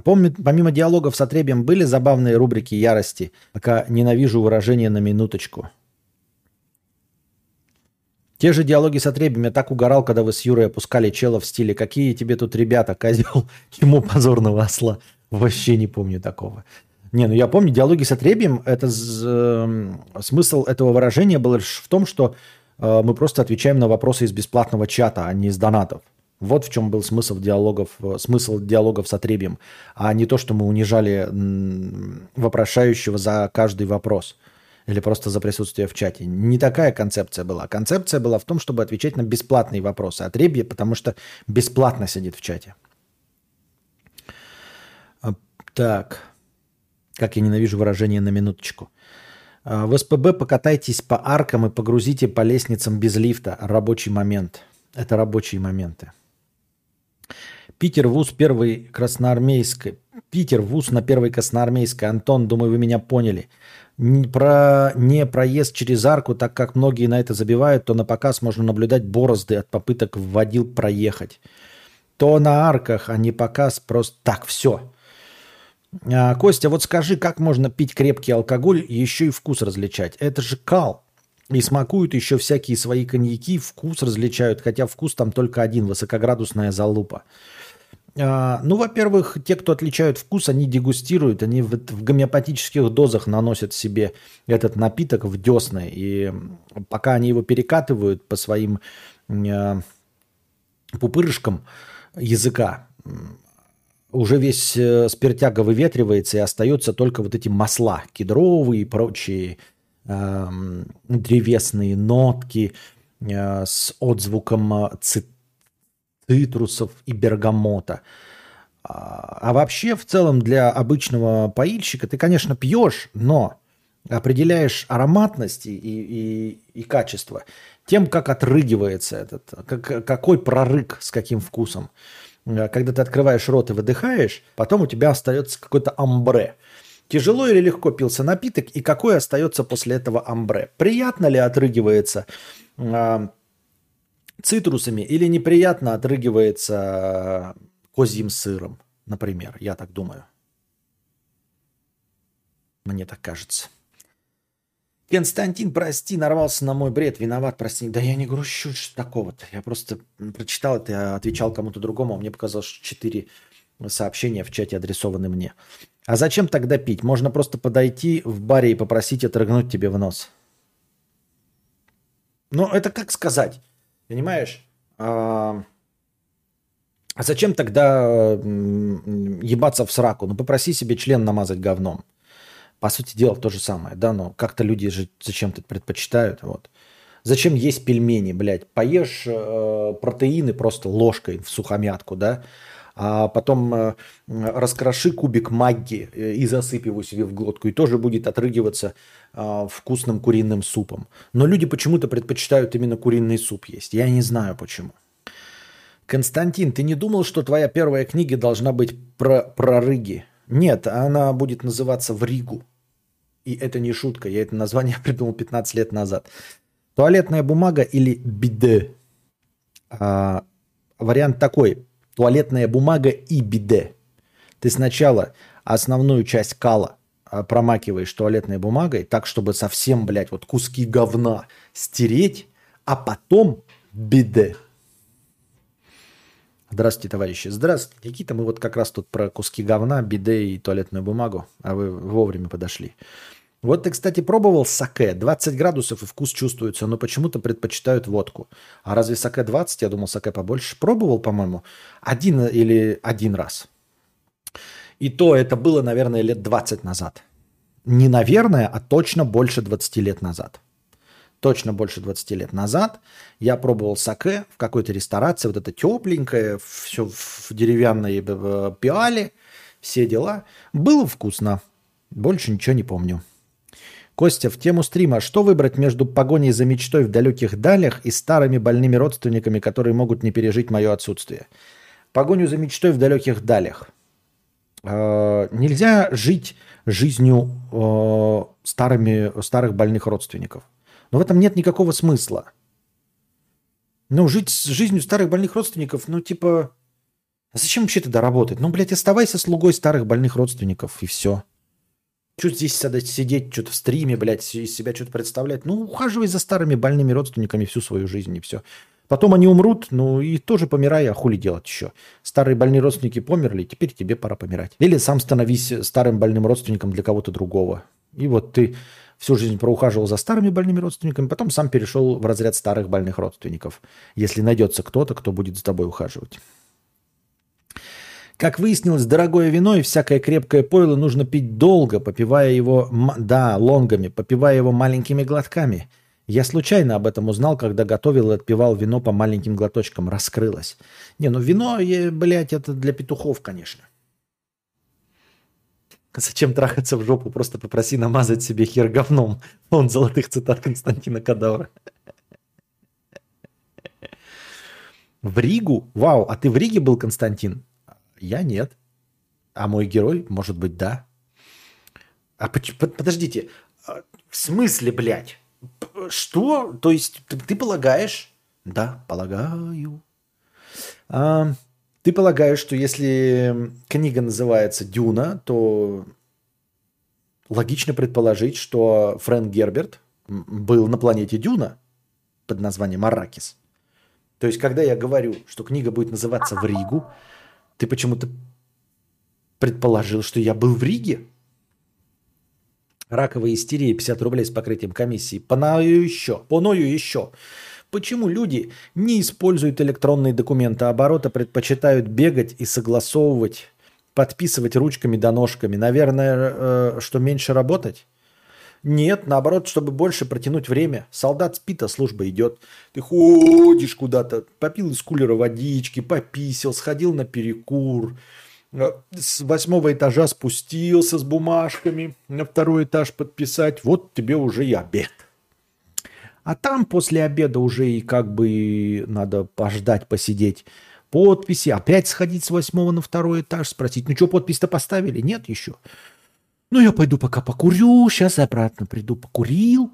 помимо диалогов с отребием были забавные рубрики ярости, пока ненавижу выражение на минуточку. Те же диалоги с отребием. Я так угорал, когда вы с Юрой опускали чела в стиле «Какие тебе тут ребята, козел? Чему <laughs> позорного осла?» Вообще не помню такого. Не, ну я помню, диалоги с отребием, это эм, смысл этого выражения был лишь в том, что э, мы просто отвечаем на вопросы из бесплатного чата, а не из донатов. Вот в чем был смысл диалогов, э, смысл диалогов с отребием, а не то, что мы унижали вопрошающего за каждый вопрос или просто за присутствие в чате. Не такая концепция была. Концепция была в том, чтобы отвечать на бесплатные вопросы отребья, потому что бесплатно сидит в чате. А, Так. Как я ненавижу выражение на минуточку. А, В СПБ покатайтесь по аркам и погрузите по лестницам без лифта. Рабочий момент. Это рабочие моменты. Питер ВУЗ первый красноармейской. Питер ВУЗ на первой красноармейской. Антон, думаю, вы меня поняли. Не про не проезд через арку, так как многие на это забивают, то на показ можно наблюдать борозды от попыток вводил проехать. То на арках, а не показ просто так, все. А, Костя, вот скажи, как можно пить крепкий алкоголь еще и вкус различать? Это же кал. И смакуют еще всякие свои коньяки, вкус различают, хотя вкус там только один, высокоградусная залупа. А, ну, во-первых, те, кто отличают вкус, они дегустируют, они в, в гомеопатических дозах наносят себе этот напиток в десны. И пока они его перекатывают по своим э, пупырышкам языка, уже весь э, спиртяга выветривается и остаются только вот эти масла кедровые и прочие эм, древесные нотки э, с отзвуком э, ци- цитрусов и бергамота. А а вообще, в целом, для обычного поильщика ты, конечно, пьешь, но определяешь ароматность и, и, и качество тем, как отрыгивается этот, как, какой прорык с каким вкусом. Э, Когда ты открываешь рот и выдыхаешь, потом у тебя остается какой-то амбре. Тяжело или легко пился напиток, и какой остается после этого амбре? Приятно ли отрыгивается а, цитрусами или неприятно отрыгивается козьим сыром, например, я так думаю. Мне так кажется. Константин, прости, нарвался на мой бред, виноват, прости. Да я не грущу, такого-то. Я просто прочитал это, я отвечал кому-то другому, а мне показалось, что четыре сообщения в чате адресованы мне. А зачем тогда пить? Можно просто подойти в баре и попросить отрыгнуть тебе в нос. Ну, это как сказать? Понимаешь? А, а зачем тогда ебаться в сраку? Ну, попроси себе член намазать говном. По сути дела, то же самое, да, но как-то люди же зачем-то предпочитают, вот. Зачем есть пельмени, блядь? Поешь э, протеины просто ложкой в сухомятку, да? А потом э, раскроши кубик магги э, и засыпь его себе в глотку, и тоже будет отрыгиваться э, вкусным куриным супом. Но люди почему-то предпочитают именно куриный суп есть. Я не знаю почему. Константин, ты не думал, что твоя первая книга должна быть про, про рыги? Нет, она будет называться «В Ригу». И это не шутка, я это название <laughs> придумал 15 лет назад. Туалетная бумага или биде. А, вариант такой. Туалетная бумага и биде. Ты сначала основную часть кала а, промакиваешь туалетной бумагой, так, чтобы совсем, блядь, вот куски говна стереть, а потом биде. Здравствуйте, товарищи. Здравствуйте, Никита. Мы вот как раз тут про куски говна, биде и туалетную бумагу, а вы вовремя подошли. Вот ты, кстати, пробовал саке. 20 градусов и вкус чувствуется, но почему-то предпочитают водку. А разве саке 20? Я думал, саке побольше. Пробовал, по-моему, один или один раз. И то это было, наверное, лет 20 назад. Не наверное, а точно больше 20 лет назад. Точно больше 20 лет назад я пробовал саке в какой-то ресторации. Вот это тепленькое, все в деревянной э, пиале, все дела. Было вкусно. Больше ничего не помню. Костя, в тему стрима, что выбрать между погоней за мечтой в далеких далях и старыми больными родственниками, которые могут не пережить мое отсутствие? Погоню за мечтой в далеких далях. Э, нельзя жить жизнью э, старыми, старых больных родственников. Но в этом нет никакого смысла. Ну, жить с жизнью старых больных родственников, ну, типа, А зачем вообще тогда работать? Ну, блядь, оставайся слугой старых больных родственников, и все. Что здесь сидеть, что-то в стриме, блядь, из себя что-то представлять? Ну, ухаживай за старыми больными родственниками всю свою жизнь, и все. Потом они умрут, ну и тоже помирай, а хули делать еще? Старые больные родственники померли, теперь тебе пора помирать. Или сам становись старым больным родственником для кого-то другого. И вот ты всю жизнь проухаживал за старыми больными родственниками, потом сам перешел в разряд старых больных родственников. Если найдется кто-то, кто будет за тобой ухаживать. Как выяснилось, дорогое вино и всякое крепкое пойло нужно пить долго, попивая его, да, лонгами, попивая его маленькими глотками. Я случайно об этом узнал, когда готовил и отпивал вино по маленьким глоточкам. Раскрылось. Не, ну вино, блядь, это для петухов, конечно. Зачем трахаться в жопу? Просто попроси намазать себе хер говном. Он золотых цитат Константина Кадавра. В Ригу? Вау, а ты в Риге был, Константин? Я нет. А мой герой, может быть, да. А подождите, а, в смысле, блядь? Что? То есть ты, ты полагаешь? Да, полагаю. А, ты полагаешь, что если книга называется «Дюна», то логично предположить, что Фрэнк Герберт был на планете Дюна под названием Аракис. То есть, когда я говорю, что книга будет называться «В Ригу», ты почему-то предположил, что я был в Риге? Раковая истерия 50 рублей с покрытием комиссии. Поною еще, поною еще. Почему люди не используют электронные документы оборота, предпочитают бегать и согласовывать, подписывать ручками да ножками? Наверное, э, что меньше работать? Нет, наоборот, чтобы больше протянуть время. Солдат спит, а служба идет. Ты ходишь куда-то, попил из кулера водички, пописил, сходил на перекур. Э, с восьмого этажа спустился с бумажками на второй этаж подписать. Вот тебе уже и обед. А там после обеда уже и как бы надо пождать, посидеть. Подписи, опять сходить с восьмого на второй этаж, спросить, ну что, подпись-то поставили? Нет еще. Ну, я пойду пока покурю, сейчас обратно приду, покурил.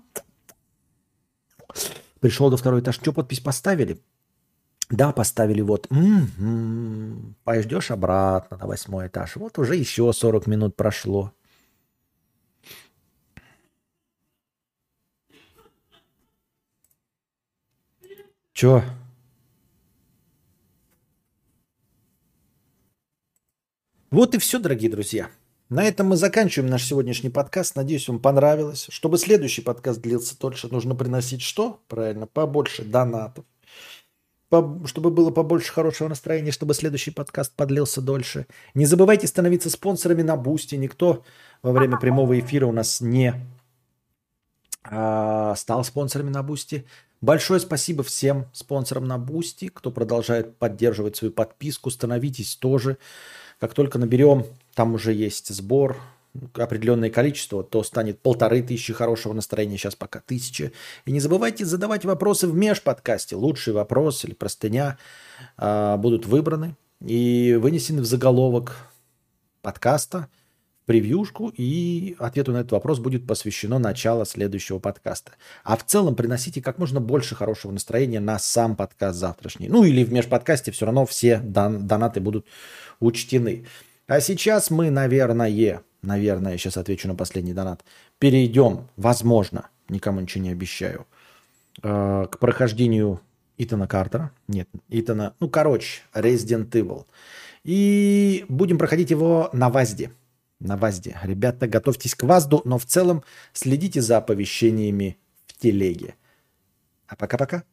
Пришел до второй этаж, что, подпись поставили? Да, поставили вот. М-м-м. Пойдешь обратно на восьмой этаж. Вот уже еще 40 минут прошло. Чё? Вот и все, дорогие друзья. На этом мы заканчиваем наш сегодняшний подкаст. Надеюсь, вам понравилось. Чтобы следующий подкаст длился дольше, нужно приносить что? Правильно, побольше донатов. По, чтобы было побольше хорошего настроения, чтобы следующий подкаст подлился дольше. Не забывайте становиться спонсорами на Boosty. Никто во время прямого эфира у нас не а, стал спонсорами на Boosty. Большое спасибо всем спонсорам на Boosty, кто продолжает поддерживать свою подписку. Становитесь тоже. Как только наберем, там уже есть сбор, определенное количество, то станет полторы тысячи хорошего настроения, сейчас пока тысяча. И не забывайте задавать вопросы в межподкасте. Лучший вопрос или простыня э, будут выбраны и вынесены в заголовок подкаста – превьюшку, и ответу на этот вопрос будет посвящено начало следующего подкаста. А в целом приносите как можно больше хорошего настроения на сам подкаст завтрашний. Ну или в межподкасте все равно все дон- донаты будут учтены. А сейчас мы, наверное, наверное, сейчас отвечу на последний донат, перейдем, возможно, никому ничего не обещаю, э, к прохождению Итана Картера. Нет, Итана, ну короче, Resident Evil. И будем проходить его на ВАЗДе на ВАЗДе. Ребята, готовьтесь к ВАЗДу, но в целом следите за оповещениями в телеге. А пока-пока.